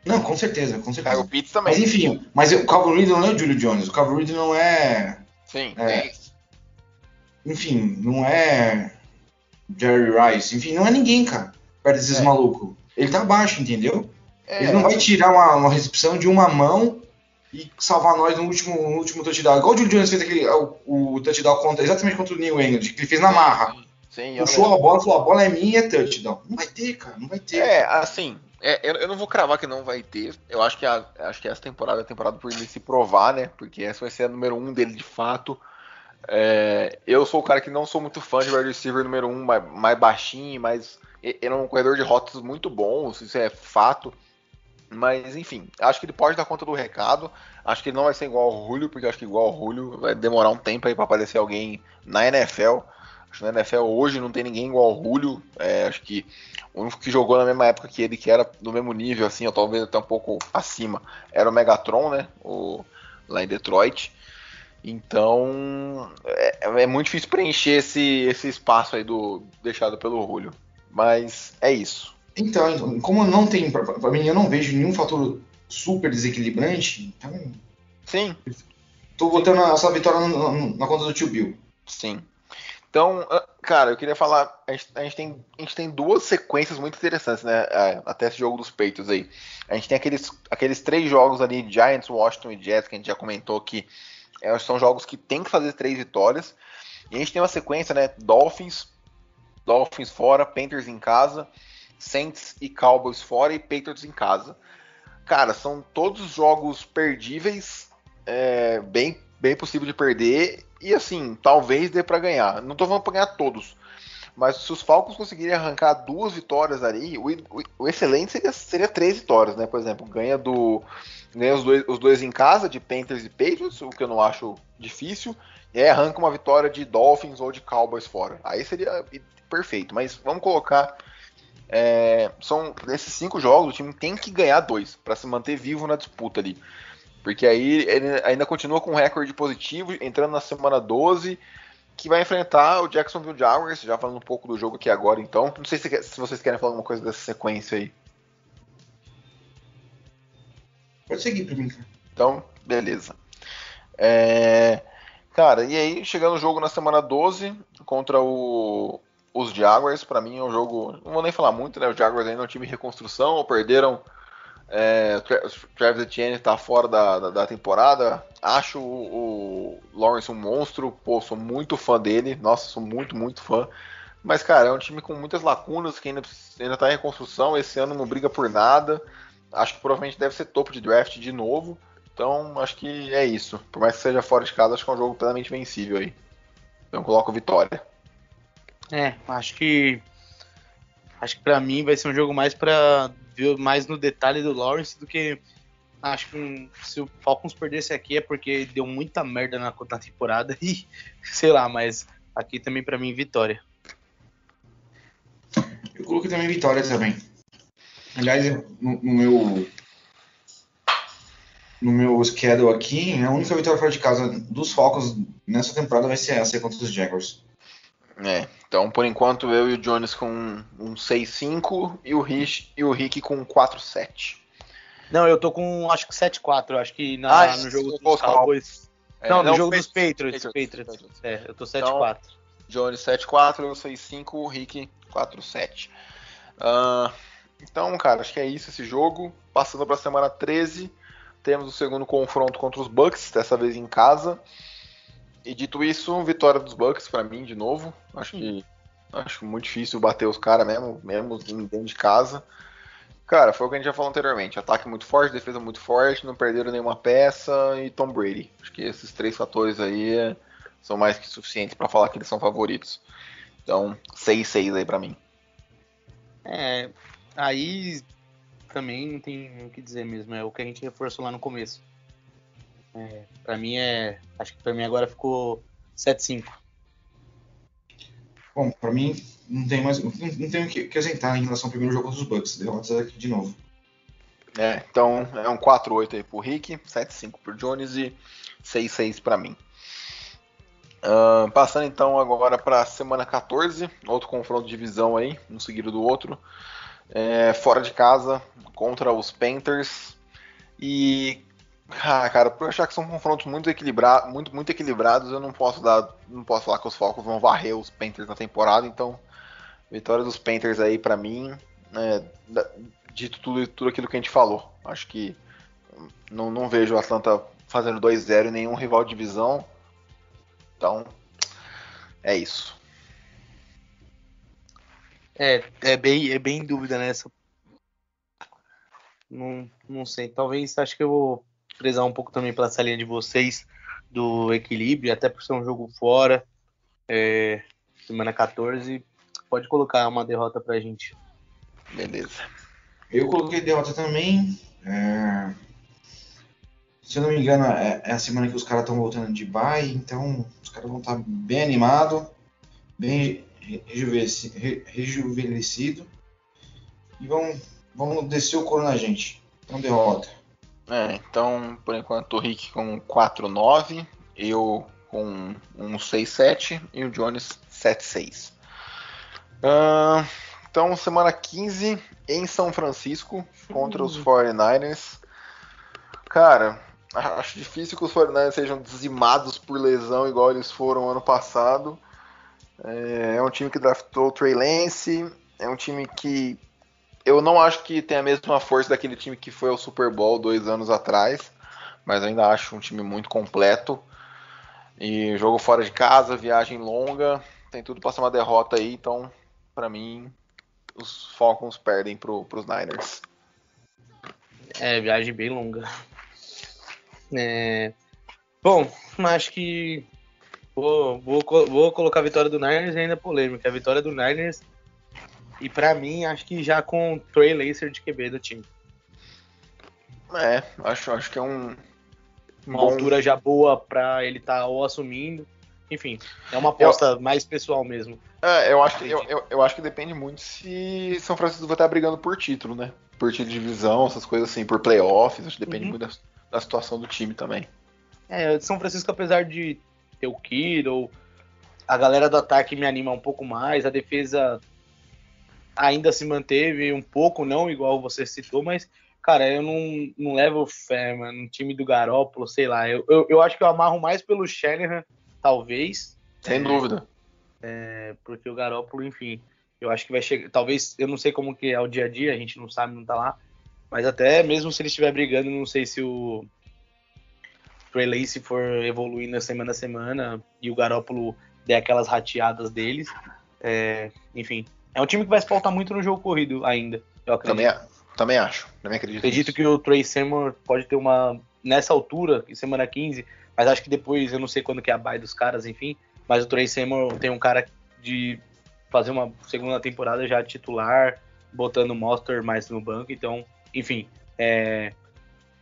Não, com certeza, com certeza. Kyle Pitts também. Mas enfim, mas o Ridley não é o Julio Jones, o Ridley não é. Sim, É. é. Enfim, não é. Jerry Rice, enfim, não é ninguém, cara, perto desses É. malucos. Ele tá abaixo, entendeu? É, Ele não vai tirar uma, uma recepção de uma mão e salvar nós no último, no último touchdown. Igual o Julio Jones fez aquele, o, o touchdown contra, exatamente contra o New England, que ele fez na marra. Sim, eu Puxou a bola, falou, a bola é minha é touchdown. Não vai ter, cara, não vai ter. É, assim, é, eu, eu não vou cravar que não vai ter. Eu acho que, a- acho que essa temporada é a temporada por ele se provar, né? Porque essa vai ser a número um dele de fato. É, eu sou o cara que não sou muito fã de wide receiver número um, mais, mais baixinho, mas ele é um corredor de rotas muito bom, isso é fato. Mas enfim, acho que ele pode dar conta do recado. Acho que ele não vai ser igual ao Julio, porque acho que igual ao Julio vai demorar um tempo aí para aparecer alguém na NFL. Acho que na NFL hoje não tem ninguém igual ao Julio. É, acho que o único que jogou na mesma época que ele, que era do mesmo nível, assim, ou talvez até um pouco acima, era o Megatron, né? O, lá em Detroit. Então é, é muito difícil preencher esse, esse espaço aí do deixado pelo Julio. Mas é isso. Então, como não tem, pra mim, eu não vejo nenhum fator super desequilibrante, então Sim, tô botando essa vitória na, na- na conta do tio Bill. sim. Então, ah, cara, eu queria falar. A gente, a gente tem, a gente tem duas sequências muito interessantes, né? ah, Até esse jogo dos peitos aí. A gente tem aqueles, aqueles três jogos ali, Giants, Washington e Jets, que a gente já comentou que é, são jogos que tem que fazer três vitórias. E a gente tem uma sequência, né? Dolphins, Dolphins fora, Panthers em casa, Saints e Cowboys fora e Patriots em casa. Cara, são todos jogos perdíveis, é, bem, bem possível de perder. E assim, talvez dê pra ganhar. Não tô falando pra ganhar todos. Mas se os Falcons conseguirem arrancar duas vitórias ali, o, o- o excelente seria, seria três vitórias, né? Por exemplo, ganha do. Ganha os dois, os dois em casa, de Panthers e Patriots, o que eu não acho difícil. E aí arranca uma vitória de Dolphins ou de Cowboys fora. Aí seria perfeito. Mas vamos colocar. é, são nesses cinco jogos, o time tem que ganhar dois para se manter vivo na disputa ali. Porque aí ele ainda continua com um recorde positivo, entrando na semana 12, que vai enfrentar o Jacksonville Jaguars, já falando um pouco do jogo aqui agora, então. Não sei se, se vocês querem falar alguma coisa dessa sequência aí. Pode seguir pra mim, cara. Então, beleza. É, Cara, e aí, chegando o jogo na semana 12 contra o- os Jaguars, pra mim é um jogo. Não vou nem falar muito, né? Os Jaguars ainda é um time em reconstrução, perderam. É, Travis Etienne tá fora da, da, da temporada. Acho o, o Lawrence um monstro. Pô, sou muito fã dele. Nossa, sou muito, muito fã. Mas, cara, é um time com muitas lacunas que ainda, ainda tá em reconstrução. Esse ano não briga por nada. Acho que provavelmente deve ser topo de draft de novo. Então, acho que é isso. Por mais que seja fora de casa, acho que é um jogo plenamente vencível aí. Então, coloco vitória. É, acho que. Acho que pra mim vai ser um jogo mais pra ver mais no detalhe do Lawrence do que. Acho que um- se o Falcons perdesse aqui é porque deu muita merda na, na temporada e <laughs> sei lá, mas aqui também pra mim vitória. Eu coloquei também vitória também. Aliás, no, no meu no meu schedule aqui, a única vitória fora de casa dos Falcons nessa temporada vai ser essa contra os Jaguars. É, então por enquanto eu e o Jones com um 6-5 e o Rich e o Rick com um 4-7. Não, eu tô com acho que 7-4, acho que na, Ah, no jogo os dos Cowboys. É, não, no jogo Pat- dos Patriots, Patriots, Patriots. Patriots. É, eu tô Então, 7-4. Jones 7-4, eu 6-5, o Rick 4-7. Ah, então, cara, acho que é isso esse jogo. Passando para a semana 13, temos o segundo confronto contra os Bucks, dessa vez em casa. E dito isso, vitória dos Bucks para mim de novo. Acho que acho muito difícil bater os caras mesmo, mesmo dentro de casa. Cara, foi o que a gente já falou anteriormente. Ataque muito forte, defesa muito forte, não perderam nenhuma peça e Tom Brady. Acho que esses três fatores aí é- são mais que suficientes para falar que eles são favoritos. Então, 6-6 aí para mim. É, aí também não tem o que dizer mesmo, é o que a gente reforçou lá no começo. É, pra mim é. Acho que pra mim agora ficou 7-5. Bom, pra mim não tem mais não, não tem o que, que ausentar em relação ao primeiro jogo dos Bucks. Derrotas aqui de novo. É, então é um 4-8 aí pro Rick, 7-5 pro Jones e 6-6 para mim. Ahn, passando então agora para semana 14, outro confronto de divisão aí, um seguido do outro. é, fora de casa contra os Panthers. E ah, cara, por achar que são confrontos muito, equilibra muito, muito equilibrados, eu não posso dar, não posso falar que os Falcons vão varrer os Panthers na temporada, então vitória dos Panthers aí para mim, né, dito tudo, tudo aquilo que a gente falou. Acho que não, não vejo o Atlanta fazendo 2-0 em nenhum rival de divisão. Então, é isso. É, é bem, é bem em dúvida nessa. Não, não sei. Talvez acho que eu vou prezar um pouco também pela essa linha de vocês do equilíbrio, até por ser um jogo fora. É, semana 14. Pode colocar uma derrota pra gente. Beleza. Eu coloquei derrota também. É... Se eu não me engano, é, é a semana que os caras estão voltando de bye, então os caras vão estar tá bem animados, bem rejuvenescido e vão, vão descer o couro na gente. Então derrota. É, então por enquanto o Rick com 4-9, eu com um 6-7 e o Jones 7-6. Uh, então semana 15 em São Francisco contra os 49ers. Cara, acho difícil que os 49ers sejam dizimados por lesão igual eles foram ano passado. É, é um time que draftou o Trey Lance, é um time que eu não acho que tem a mesma força daquele time que foi ao Super Bowl dois anos atrás, mas ainda acho um time muito completo. E jogo fora de casa, viagem longa, tem tudo para ser uma derrota aí, então para mim os Falcons perdem para os Niners. É, viagem bem longa. É... Bom, acho que vou, vou, vou colocar a vitória do Niners ainda polêmica. A vitória do Niners e para mim, acho que já com o Trey Lacer de QB do time. É, acho, acho que é um. Uma bom... altura já boa para ele estar tá ou assumindo. Enfim, é uma aposta eu... mais pessoal mesmo. É, eu acho, que, eu, eu, eu, acho que depende muito se São Francisco vai estar brigando por título, né? Por título de divisão, essas coisas assim, por playoffs, acho que depende uhum. muito da, da, situação do time também. É, São Francisco, apesar de ter o Kiro, a galera do ataque me anima um pouco mais, a defesa ainda se manteve um pouco, não igual você citou, mas, cara, eu não, não levo fé, mano, no time do Garópolo, sei lá. Eu, eu, eu acho que eu amarro mais pelo Shanahan, talvez. Sem dúvida. É, porque o Garópolo, enfim, eu acho que vai chegar. Talvez, eu não sei como que é o dia a dia, a gente não sabe, não tá lá. Mas até mesmo se ele estiver brigando, não sei se o Trey Lance for evoluindo semana a semana e o Garópolo der aquelas rateadas deles. É, enfim, é um time que vai se pautar muito no jogo corrido ainda. Eu acredito. Também, também acho. Também acredito. Acredito nisso. que o Trey Seymour pode ter uma. Nessa altura, em semana 15, mas acho que depois, eu não sei quando que é a bye dos caras, enfim. Mas o Trey Seymour tem um cara de fazer uma segunda temporada já titular, botando o Monster mais no banco. Então, enfim. É,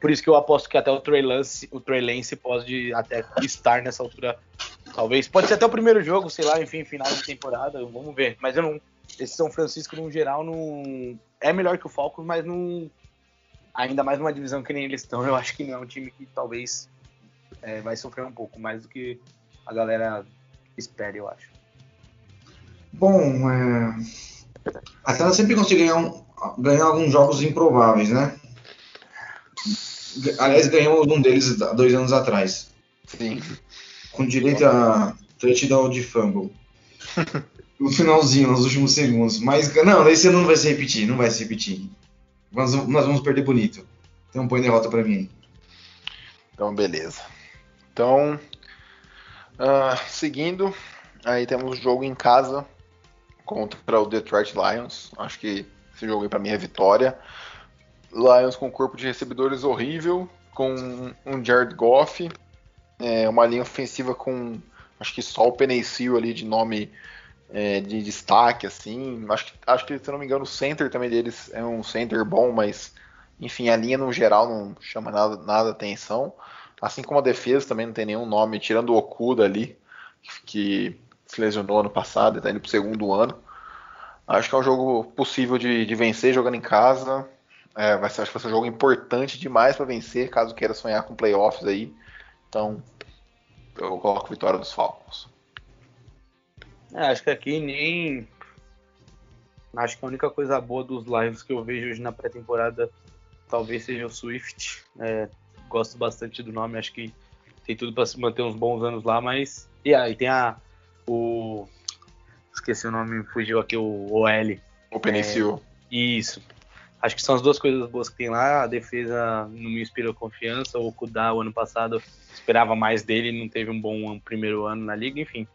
por isso que eu aposto que até o Trey Lance, o Trey Lance pode até estar nessa altura. Talvez. Pode ser até o primeiro jogo, sei lá, enfim, final de temporada. Vamos ver. Mas eu não, esse São Francisco, no geral, não é melhor que o Falcons, mas não. Ainda mais numa divisão que nem eles estão, eu acho que não é um time que talvez é, vai sofrer um pouco mais do que a galera espera, eu acho. Bom, é... a Tela sempre consegue ganhar, um, ganhar alguns jogos improváveis, né? Aliás, ganhamos um deles há dois anos atrás. Sim. Com direito a touchdown de fumble. <laughs> no finalzinho, nos últimos segundos. Mas, não, esse ano não vai se repetir, não vai se repetir. Nós, nós vamos perder bonito. Então põe derrota para mim. Então, beleza. Então, uh, seguindo, aí temos jogo em casa contra o Detroit Lions. Acho que esse jogo aí pra mim é vitória. Lions com um corpo de recebedores horrível, com um Jared Goff, é, uma linha ofensiva com acho que só o Penicil ali de nome é, de destaque, assim. Acho que, acho que, se não me engano, o center também deles é um center bom, mas enfim, a linha no geral não chama nada, nada atenção. Assim como a defesa também não tem nenhum nome, tirando o Okuda ali, que se lesionou ano passado está indo para o segundo ano. Acho que é um jogo possível de, de vencer jogando em casa. É, vai ser, acho que vai ser um jogo importante demais para vencer, caso queira sonhar com playoffs aí. Então, eu coloco vitória dos Falcons. É, acho que aqui nem. Acho que a única coisa boa dos Lions que eu vejo hoje na pré-temporada talvez seja o Swift. É, gosto bastante do nome, acho que tem tudo para se manter uns bons anos lá, mas. E aí tem a. O. Esqueci o nome, fugiu aqui o OL. O Penicil. É, isso. Acho que são as duas coisas boas que tem lá. A defesa não me inspirou confiança. O Kudá, o ano passado, esperava mais dele, não teve um bom primeiro ano na liga, enfim.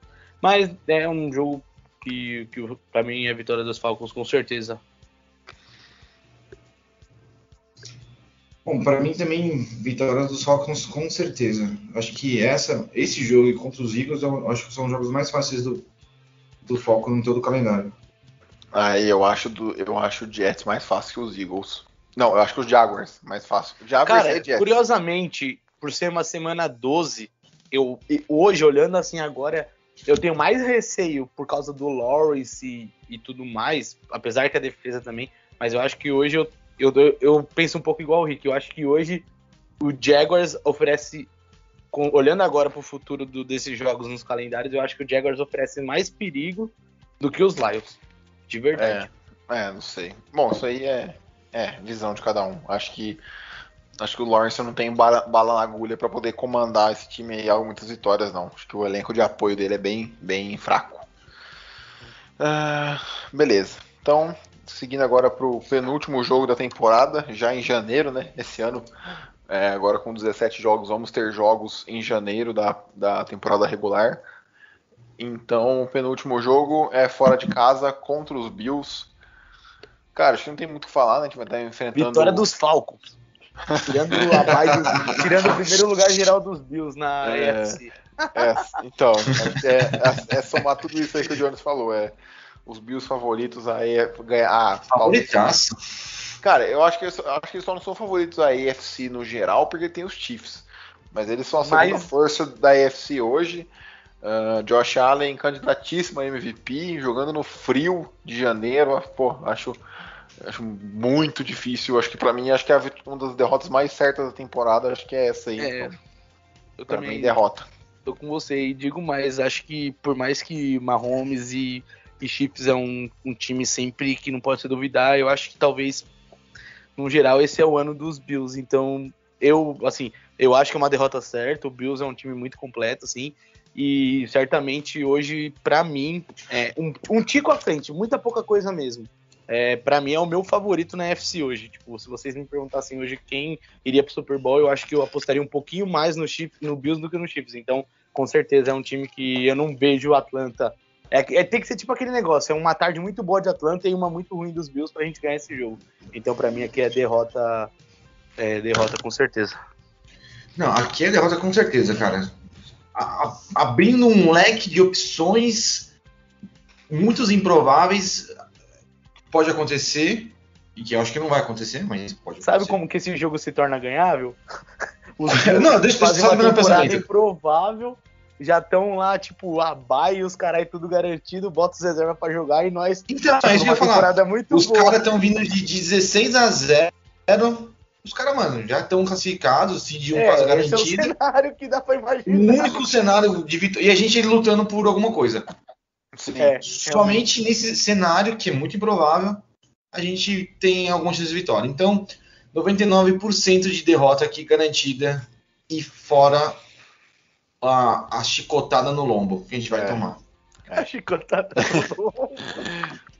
Mas é um jogo que, que para mim é a vitória dos Falcons com certeza. Bom, para mim também vitória dos Falcons com certeza. Acho que essa, esse jogo contra os Eagles, eu acho que são os jogos mais fáceis do, do Falcons em todo o calendário. Aí eu acho do, eu acho o Jets mais fácil que os Eagles. Não, eu acho que os Jaguars mais fácil. Jaguars Cara, Jets. curiosamente, por ser uma semana 12, eu hoje olhando assim agora, eu tenho mais receio por causa do Lawrence e, e tudo mais, apesar que a defesa também, mas eu acho que hoje eu, eu, eu penso um pouco igual o Rick. Eu acho que hoje o Jaguars oferece com, olhando agora para o futuro do, desses jogos nos calendários, eu acho que o Jaguars oferece mais perigo do que os Lions. De verdade. É, é, não sei. Bom, isso aí é, é visão de cada um. Acho que acho que o Lawrence não tem bala, bala na agulha para poder comandar esse time aí a muitas vitórias, não. Acho que o elenco de apoio dele é bem, bem fraco. Uh, beleza. Então, seguindo agora para o penúltimo jogo da temporada, já em janeiro, né? Esse ano, é, agora com 17 jogos, vamos ter jogos em janeiro da, da temporada regular. Então, o penúltimo jogo é fora de casa contra os Bills. Cara, acho que não tem muito o que falar, né? A gente vai estar enfrentando. Vitória dos Falcons. Tirando, tirando o primeiro lugar geral dos Bills na é, EFC. É, então, é, é, é, somar tudo isso aí que o Jones falou. É os Bills favoritos aí ganhar. Ah, Favoritaço. Cara, eu acho que, eu acho que eles só não são favoritos da EFC no geral, porque tem os Chiefs. Mas eles são a segunda Mas... força da EFC hoje. Uh, Josh Allen, candidatíssimo a MVP, jogando no frio de janeiro. Pô, acho, acho muito difícil. Acho que para mim, acho que é uma das derrotas mais certas da temporada. Acho que é essa aí. É, então. Eu também mim, derrota. Tô com você e digo mais. Acho que por mais que Mahomes e, e Chiefs é um, um time sempre que não pode se duvidar, eu acho que talvez, no geral, esse é o ano dos Bills. Então, eu, assim, eu acho que é uma derrota certa. O Bills é um time muito completo, assim. E certamente hoje, para mim, é um, um tico à frente, muita pouca coisa mesmo. É, para mim é o meu favorito na FC hoje. Tipo, se vocês me perguntassem hoje quem iria pro Super Bowl, eu acho que eu apostaria um pouquinho mais no Chiefs, no Bills do que no Chiefs. Então, com certeza é um time que eu não vejo o Atlanta. É, é tem que ser tipo aquele negócio, é uma tarde muito boa de Atlanta e uma muito ruim dos Bills pra gente ganhar esse jogo. Então, para mim aqui é derrota, é derrota com certeza. Não, aqui é derrota com certeza, cara a, abrindo um leque de opções, muitos improváveis, pode acontecer, e que eu acho que não vai acontecer, mas pode Sabe acontecer. como que esse jogo se torna ganhável? <laughs> Os não, deixa eu fazer uma temporada improvável, já estão lá, tipo, a e os caras tudo garantido, bota os reservas pra jogar e nós. Então, é isso que eu ia falar. Muito os caras estão vindo de 16 a 0 os caras, mano, já estão classificados, se de um é, quase garantido. É o cenário que dá pra imaginar. O único cenário de vitória. E a gente lutando por alguma coisa. É, Somente nesse cenário, que é muito improvável, a gente tem algumas chances de vitória. Então, 99% de derrota aqui garantida e fora a, a chicotada no lombo que a gente vai é. tomar. A chicotada no lombo.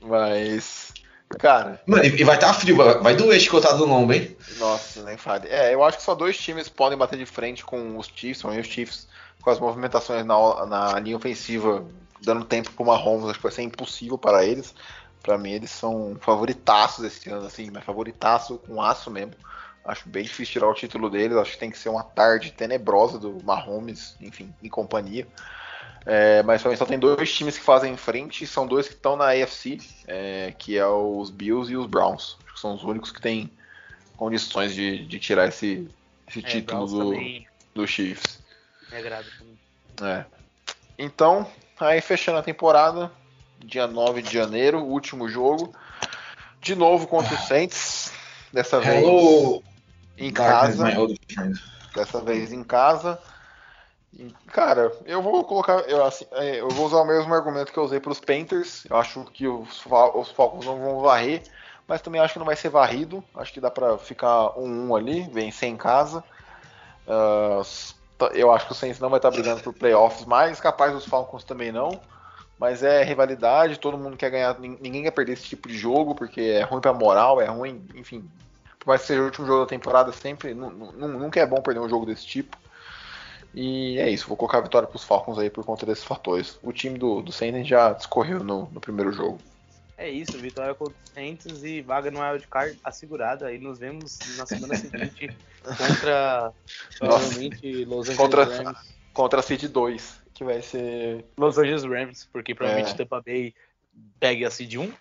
<laughs> Mas Cara. Mano, e vai estar tá frio, vai doer chicotado no lombo, hein? Nossa, nem fale. É, eu acho que só dois times podem bater de frente com os Chiefs, são os Chiefs com as movimentações na, na linha ofensiva, dando tempo pro Mahomes, acho que vai ser impossível para eles. Para mim, eles são favoritaços esse ano, assim, mas favoritaço com aço mesmo. Acho bem difícil tirar o título deles. Acho que tem que ser uma tarde tenebrosa do Mahomes, enfim, em companhia. É, mas também só tem dois times que fazem frente, são dois que estão na AFC, é, que é os Bills e os Browns. Acho que são os únicos que têm condições de, de tirar esse, esse é, título do, do Chiefs. É também. É. Então, aí fechando a temporada, dia 9 de janeiro, último jogo. De novo contra o Saints. Dessa vez Hello. em casa. Dessa vez em casa. Cara, eu vou colocar. Eu, assim, é, eu vou usar o mesmo argumento que eu usei para os Panthers. Eu acho que os, os Falcons não vão varrer, mas também acho que não vai ser varrido. Acho que dá para ficar um 1 ali, vencer em casa. Uh, eu acho que o Saints não vai estar brigando por playoffs, mas capaz dos Falcons também não. Mas é rivalidade, todo mundo quer ganhar, ninguém quer perder esse tipo de jogo, porque é ruim pra moral, é ruim, enfim. Por mais que seja o último jogo da temporada, sempre nunca é bom perder um jogo desse tipo. E é isso, vou colocar a vitória para os Falcons aí por conta desses fatores. O time do, do Saints já discorreu no, no primeiro jogo. É isso, vitória contra os Saints e vaga no wildcard assegurada. Aí nos vemos na semana seguinte <laughs> contra provavelmente Los Angeles contra, Rams. Contra a City 2, que vai ser. Los Angeles Rams, porque provavelmente é. Tampa Bay pegue a Cid 1.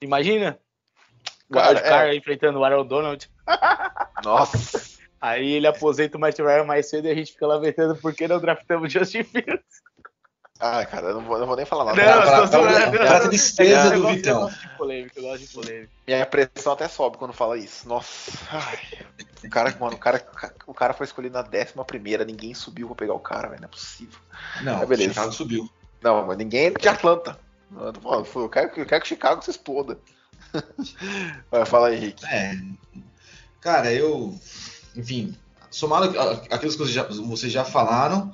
Imagina? O wildcard é. enfrentando o Aaron Donald. <laughs> Nossa! Aí ele aposenta o Matt Ryan mais cedo e a gente fica lamentando por que não draftamos Justin Fields. Ah, cara, eu não vou, não vou nem falar nada. Não, pra, pra, pra, tristeza do Vitão. Eu gosto de polêmica, eu gosto de polêmica. Minha pressão até sobe quando fala isso. Nossa. Ai. O cara, mano, o cara, o cara foi escolhido na décima primeira, ninguém subiu pra pegar o cara, velho. Não é possível. Não, é beleza. Chicago subiu. Não, mas ninguém é de Atlanta. Eu quero, eu quero que Chicago se exploda. <laughs> Vai, fala aí, Henrique. É. Cara, eu enfim, somado aquilo que vocês já, vocês já falaram,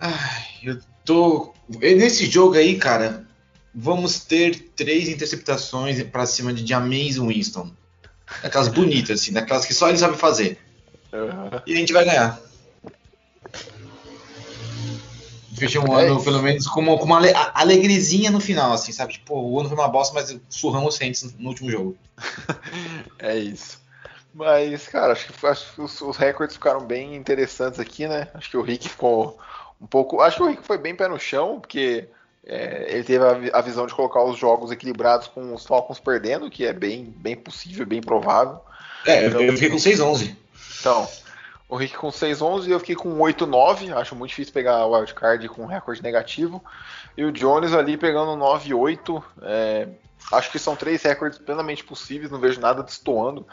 ai, eu tô. Nesse jogo aí, cara, vamos ter três interceptações para cima de James Winston. Aquelas bonitas, assim, daquelas que só ele sabe fazer. Uhum. E a gente vai ganhar. Fechei um é ano, isso. pelo menos, com uma, com uma alegrezinha no final, assim, sabe? Tipo, o ano foi uma bosta, mas surramos os Saints no último jogo. <laughs> é isso. Mas, cara, acho que, acho que os, os, recordes ficaram bem interessantes aqui, né? Acho que o Rick ficou um pouco. Acho que o Rick foi bem pé no chão, porque é, ele teve a, a, visão de colocar os jogos equilibrados com os Falcons perdendo, que é bem, bem possível, bem provável. É, então, eu fiquei com 6-11. Então, o Rick com 6-11 e eu fiquei com 8-9. Acho muito difícil pegar o wildcard com recorde negativo. E o Jones ali pegando 9-8. É, Acho que são três recordes plenamente possíveis, não vejo nada destoando.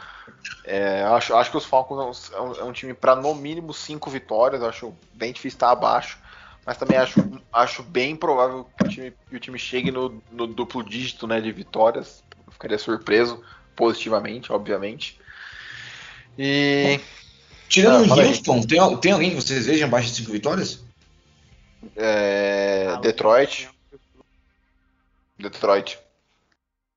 É, acho, acho que os Falcons é um, é um time para no mínimo cinco vitórias, acho bem difícil estar abaixo, mas também acho, acho bem provável que o time, que o time chegue no, no, duplo dígito né, de vitórias. Eu ficaria surpreso positivamente, obviamente. E. Tirando ah, o Houston, tem, tem alguém que vocês vejam abaixo de cinco vitórias? É, Detroit. Detroit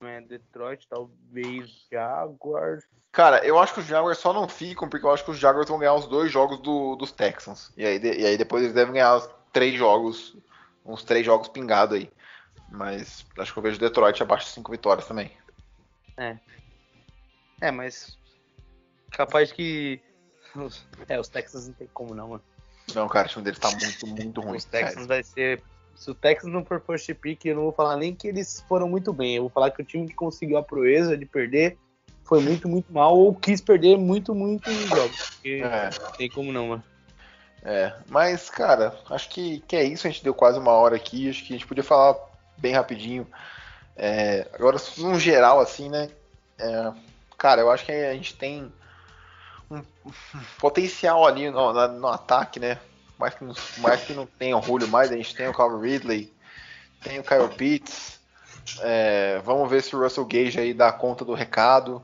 é Detroit, talvez Jaguars. Cara, eu acho que os Jaguars só não ficam porque eu acho que os Jaguars vão ganhar os dois jogos do, dos Texans. E aí, e aí depois eles devem ganhar os três jogos, uns três jogos pingados aí. Mas acho que eu vejo Detroit abaixo de cinco vitórias também. É. É, mas capaz que. É, os Texans não tem como não, mano. Não, cara, o time deles tá muito, muito ruim. Os Texans sério. vai ser se o Texas não for first pick, eu não vou falar nem que eles foram muito bem. Eu vou falar que o time que conseguiu a proeza de perder foi muito, muito mal ou quis perder muito, muito em jogos. Porque é. não tem como não, mano. É, mas, cara, acho que, que é isso. A gente deu quase uma hora aqui. Acho que a gente podia falar bem rapidinho. É, agora, no geral, assim, né? É, cara, eu acho que a gente tem um, um potencial ali no, no, no ataque, né? Mais que, mais que não tenha o Julio mais, a gente tem o Calvin Ridley, tem o Kyle Pitts. É, vamos ver se o Russell Gage aí dá conta do recado.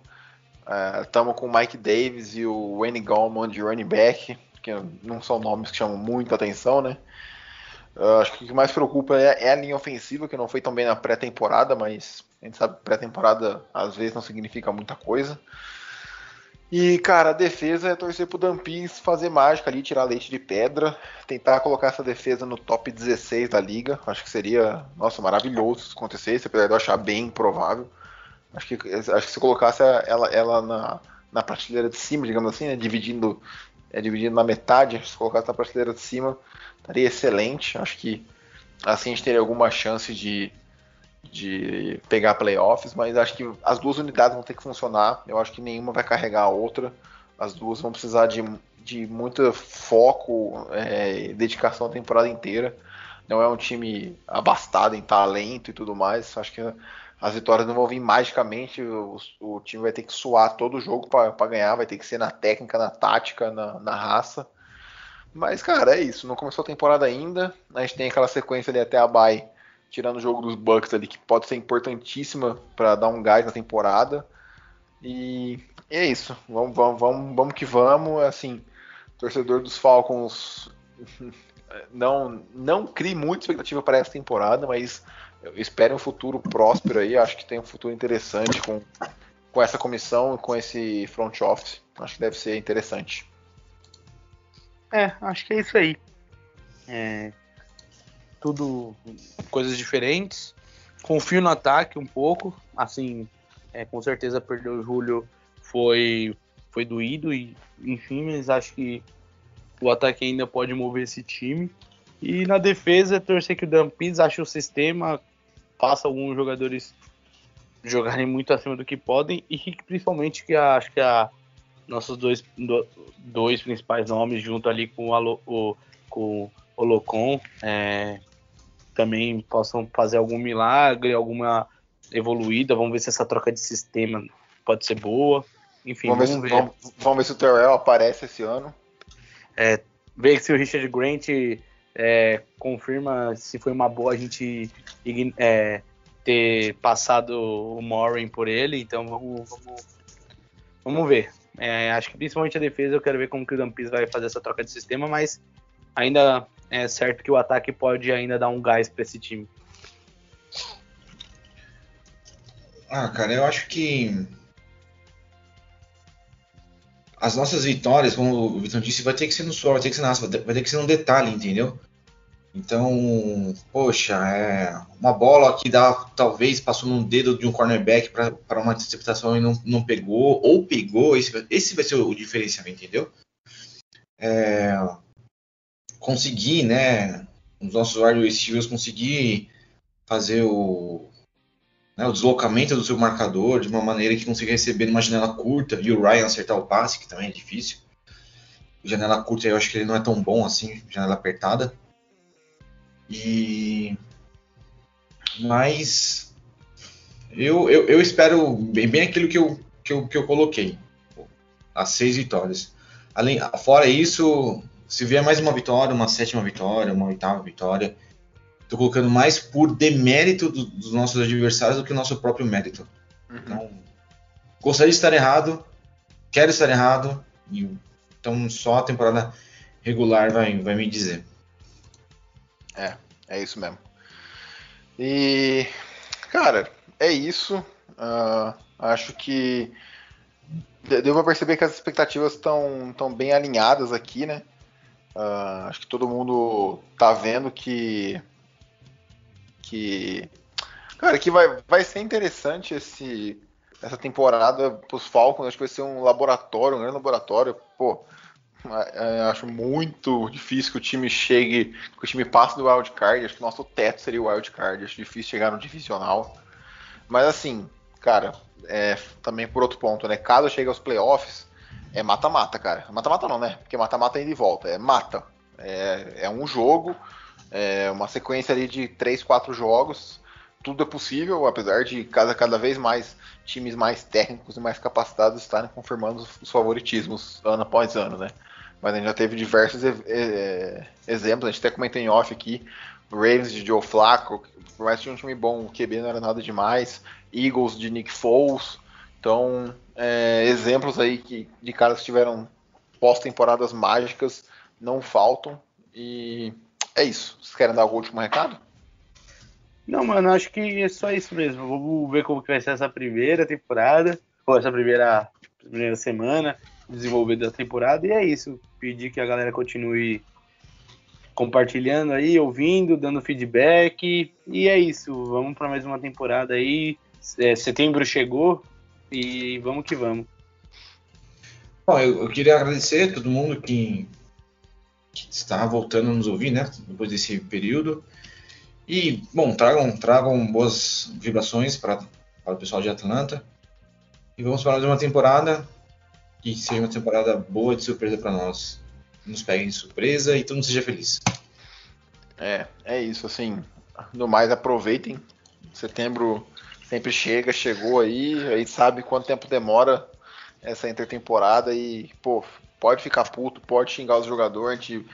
Estamos é, com o Mike Davis e o Wayne Gallman de running back, que não são nomes que chamam muita atenção, né? Uh, acho que o que mais preocupa é, é, a linha ofensiva, que não foi tão bem na pré-temporada, mas a gente sabe que pré-temporada às vezes não significa muita coisa. E, cara, a defesa é torcer pro Dampis fazer mágica ali, tirar leite de pedra, tentar colocar essa defesa no top 16 da liga. Acho que seria, nossa, maravilhoso se acontecesse, apesar de eu achar bem improvável. Acho que, acho que se colocasse ela, ela na, na prateleira de cima, digamos assim, né, dividindo, é, dividindo na metade, se colocasse na prateleira de cima, estaria excelente. Acho que assim a gente teria alguma chance de, de pegar playoffs, mas acho que as duas unidades vão ter que funcionar. Eu acho que nenhuma vai carregar a outra. As duas vão precisar de, de muito foco é, e dedicação a temporada inteira. Não é um time abastado em talento e tudo mais. Acho que as vitórias não vão vir magicamente. O, o time vai ter que suar todo o jogo para ganhar. Vai ter que ser na técnica, na tática, na, na raça. Mas, cara, é isso. Não começou a temporada ainda. A gente tem aquela sequência ali até a bye, tirando o jogo dos Bucks ali, que pode ser importantíssima para dar um gás na temporada. E é isso. Vamos, vamos, vamos, vamos que vamos. Assim, torcedor dos Falcons <laughs> não não crie muita expectativa para essa temporada, mas eu espero um futuro próspero aí. Acho que tem um futuro interessante com, com essa comissão e com esse front office. Acho que deve ser interessante. É, acho que é isso aí. É, tudo coisas diferentes. Confio no ataque um pouco. Assim, é, com certeza perder o Julio foi, foi doído, e enfim, mas acho que o ataque ainda pode mover esse time. E na defesa, torcer que o Dampis ache o sistema, faça alguns jogadores jogarem muito acima do que podem e principalmente que a, acho que a nossos dois, do, dois principais nomes junto ali com o, o, com o Locon é, também possam fazer algum milagre, alguma evoluída. Vamos ver se essa troca de sistema pode ser boa. Enfim, vamos, vamos ver. Se, vamos, vamos ver se o Terrell aparece esse ano. É, ver se o Richard Grant é, confirma se foi uma boa a gente é, ter passado o Morin por ele. Então vamos, vamos, vamos ver. É, acho que principalmente a defesa eu quero ver como que o Dampis vai fazer essa troca de sistema, mas ainda é certo que o ataque pode ainda dar um gás para esse time. Ah, cara, eu acho que as nossas vitórias, como o Vitor disse, vai ter que ser no suor, vai ter que ser na vai ter que ser num detalhe, entendeu? Então, poxa, é uma bola que dá, talvez passou num dedo de um cornerback para uma interceptação e não, não pegou, ou pegou, esse, esse vai ser o diferenciamento, entendeu? É, conseguir, né, os nossos wide receivers conseguir fazer o, né, o deslocamento do seu marcador de uma maneira que consiga receber numa janela curta e o Ryan acertar o passe, que também é difícil. Janela curta eu acho que ele não é tão bom assim, janela apertada. E mas eu, eu, eu espero bem, bem aquilo que eu, que, eu, que eu coloquei. As seis vitórias. Além, fora isso, se vier mais uma vitória, uma sétima vitória, uma oitava vitória, tô colocando mais por demérito do, dos nossos adversários do que o nosso próprio mérito. Uhum. Então, gostaria de estar errado, quero estar errado, e, então só a temporada regular vai, vai me dizer. É, é isso mesmo. E, cara, é isso. Uh, acho que deu pra perceber que as expectativas estão tão bem alinhadas aqui, né? Uh, acho que todo mundo tá vendo que. que. Cara, que vai, vai ser interessante esse, essa temporada pros Falcons. Acho que vai ser um laboratório, um grande laboratório. Pô, é, acho muito difícil que o time chegue, que o time passe do wild card. Acho que o nosso teto seria o wild card. Acho difícil chegar no divisional. Mas assim, cara, é, também por outro ponto, né? Caso chegue aos playoffs, é mata-mata, cara. Mata-mata não, né? Porque mata-mata é indo e volta. É mata. É, é um jogo, é uma sequência ali de 3, 4 jogos. Tudo é possível, apesar de cada, cada vez mais times mais técnicos e mais capacitados estarem confirmando os favoritismos ano após ano, né? Mas a gente já teve diversos é, exemplos, a gente até comentei em off aqui, Ravens de Joe Flacco, por mais que tinha um time bom, o QB não era nada demais, Eagles de Nick Foles, então é, exemplos aí que, de caras que tiveram pós-temporadas mágicas não faltam, e é isso. Vocês querem dar algum último recado? Não, mano, acho que é só isso mesmo. Vamos ver como que vai ser essa primeira temporada, ou essa primeira, primeira semana desenvolver da temporada, e é isso pedir que a galera continue compartilhando aí, ouvindo, dando feedback. E é isso. Vamos para mais uma temporada aí. É, setembro chegou e vamos que vamos. Bom, eu, eu queria agradecer a todo mundo que, que, está voltando a nos ouvir, né? Depois desse período. E, bom, tragam, tragam boas vibrações para, para o pessoal de Atlanta. E vamos para mais uma temporada que seja uma temporada boa de surpresa para nós. Nos peguem de surpresa e todo mundo seja feliz. É, é isso, assim. No mais, aproveitem. Setembro sempre chega, chegou aí, aí sabe quanto tempo demora essa intertemporada e, pô, pode ficar puto, pode xingar os jogadores, a gente,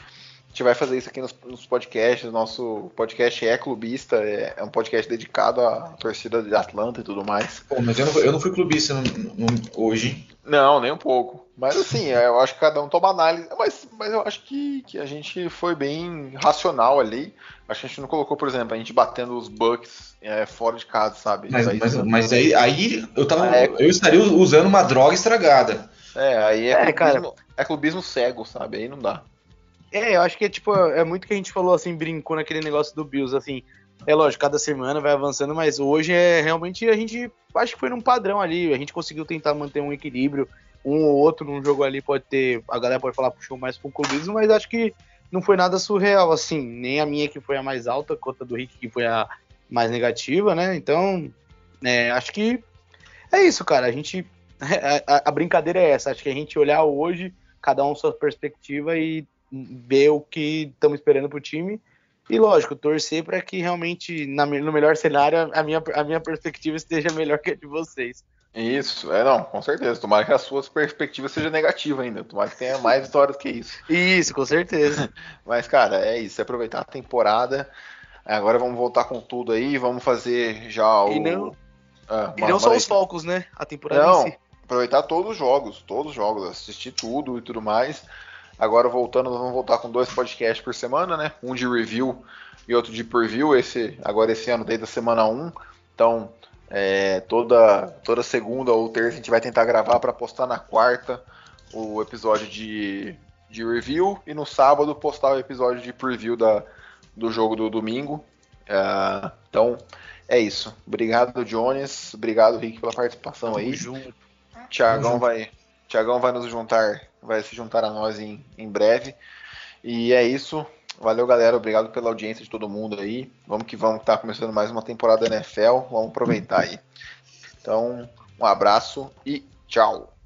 a gente vai fazer isso aqui nos, nos podcasts. Nosso podcast é clubista, é, é, um podcast dedicado à torcida de Atlanta e tudo mais. Pô, mas eu não, eu não fui clubista no, no, hoje. Não, nem um pouco. Mas assim, eu acho que cada um toma análise. Mas, mas eu acho que, que a gente foi bem racional ali. Acho que a gente não colocou, por exemplo, a gente batendo os Bucks é, fora de casa, sabe? Mas, mas, mas aí, aí eu, tava, é, eu estaria usando uma droga estragada. É, aí é, é clubismo, cara. é clubismo cego, sabe? Aí não dá. É, eu acho que tipo, é muito que a gente falou assim, brincou naquele negócio do Bills, assim. É lógico, cada semana vai avançando, mas hoje é realmente a gente acho que foi num padrão ali. A gente conseguiu tentar manter um equilíbrio. Um ou outro num jogo ali pode ter. A galera pode falar puxou mais pro clubismo, mas acho que não foi nada surreal, assim. Nem a minha que foi a mais alta, conta do Rick que foi a mais negativa, né? Então, é, acho que é isso, cara. A gente. <laughs> A, a, brincadeira é essa. Acho que a gente olhar hoje, cada um sua perspectiva e ver o que estamos esperando pro time. E lógico, torcer para que realmente, na, no melhor cenário, a minha, a minha perspectiva esteja melhor que a de vocês. Isso, é não, com certeza. Tomara que a sua perspectiva seja negativa ainda. Tomara que tenha mais vitórias que isso. <laughs> Isso, com certeza. <laughs> Mas, cara, é isso. É aproveitar a temporada. Agora vamos voltar com tudo aí. Vamos fazer já o. E não, ah, e não só os focos, né? A temporada não, em si. Aproveitar todos os jogos, todos os jogos, assistir tudo e tudo mais. Agora voltando, nós vamos voltar com dois podcasts por semana, né? Um de review e outro de preview. Esse agora esse ano desde a semana 1. Então, é, toda, toda segunda ou terça a gente vai tentar gravar para postar na quarta o episódio de, de review e no sábado postar o episódio de preview da, do jogo do domingo. Uh, então é isso. Obrigado, Jones. Obrigado, Rick, pela participação Tamo aí. Junto. Tiagão vai, Tiagão vai nos juntar, vai se juntar a nós em, em breve. E é isso. Valeu, galera. Obrigado pela audiência de todo mundo aí. Vamos que vamos, tá começando mais uma temporada NFL. Vamos aproveitar aí. Então, um abraço e tchau.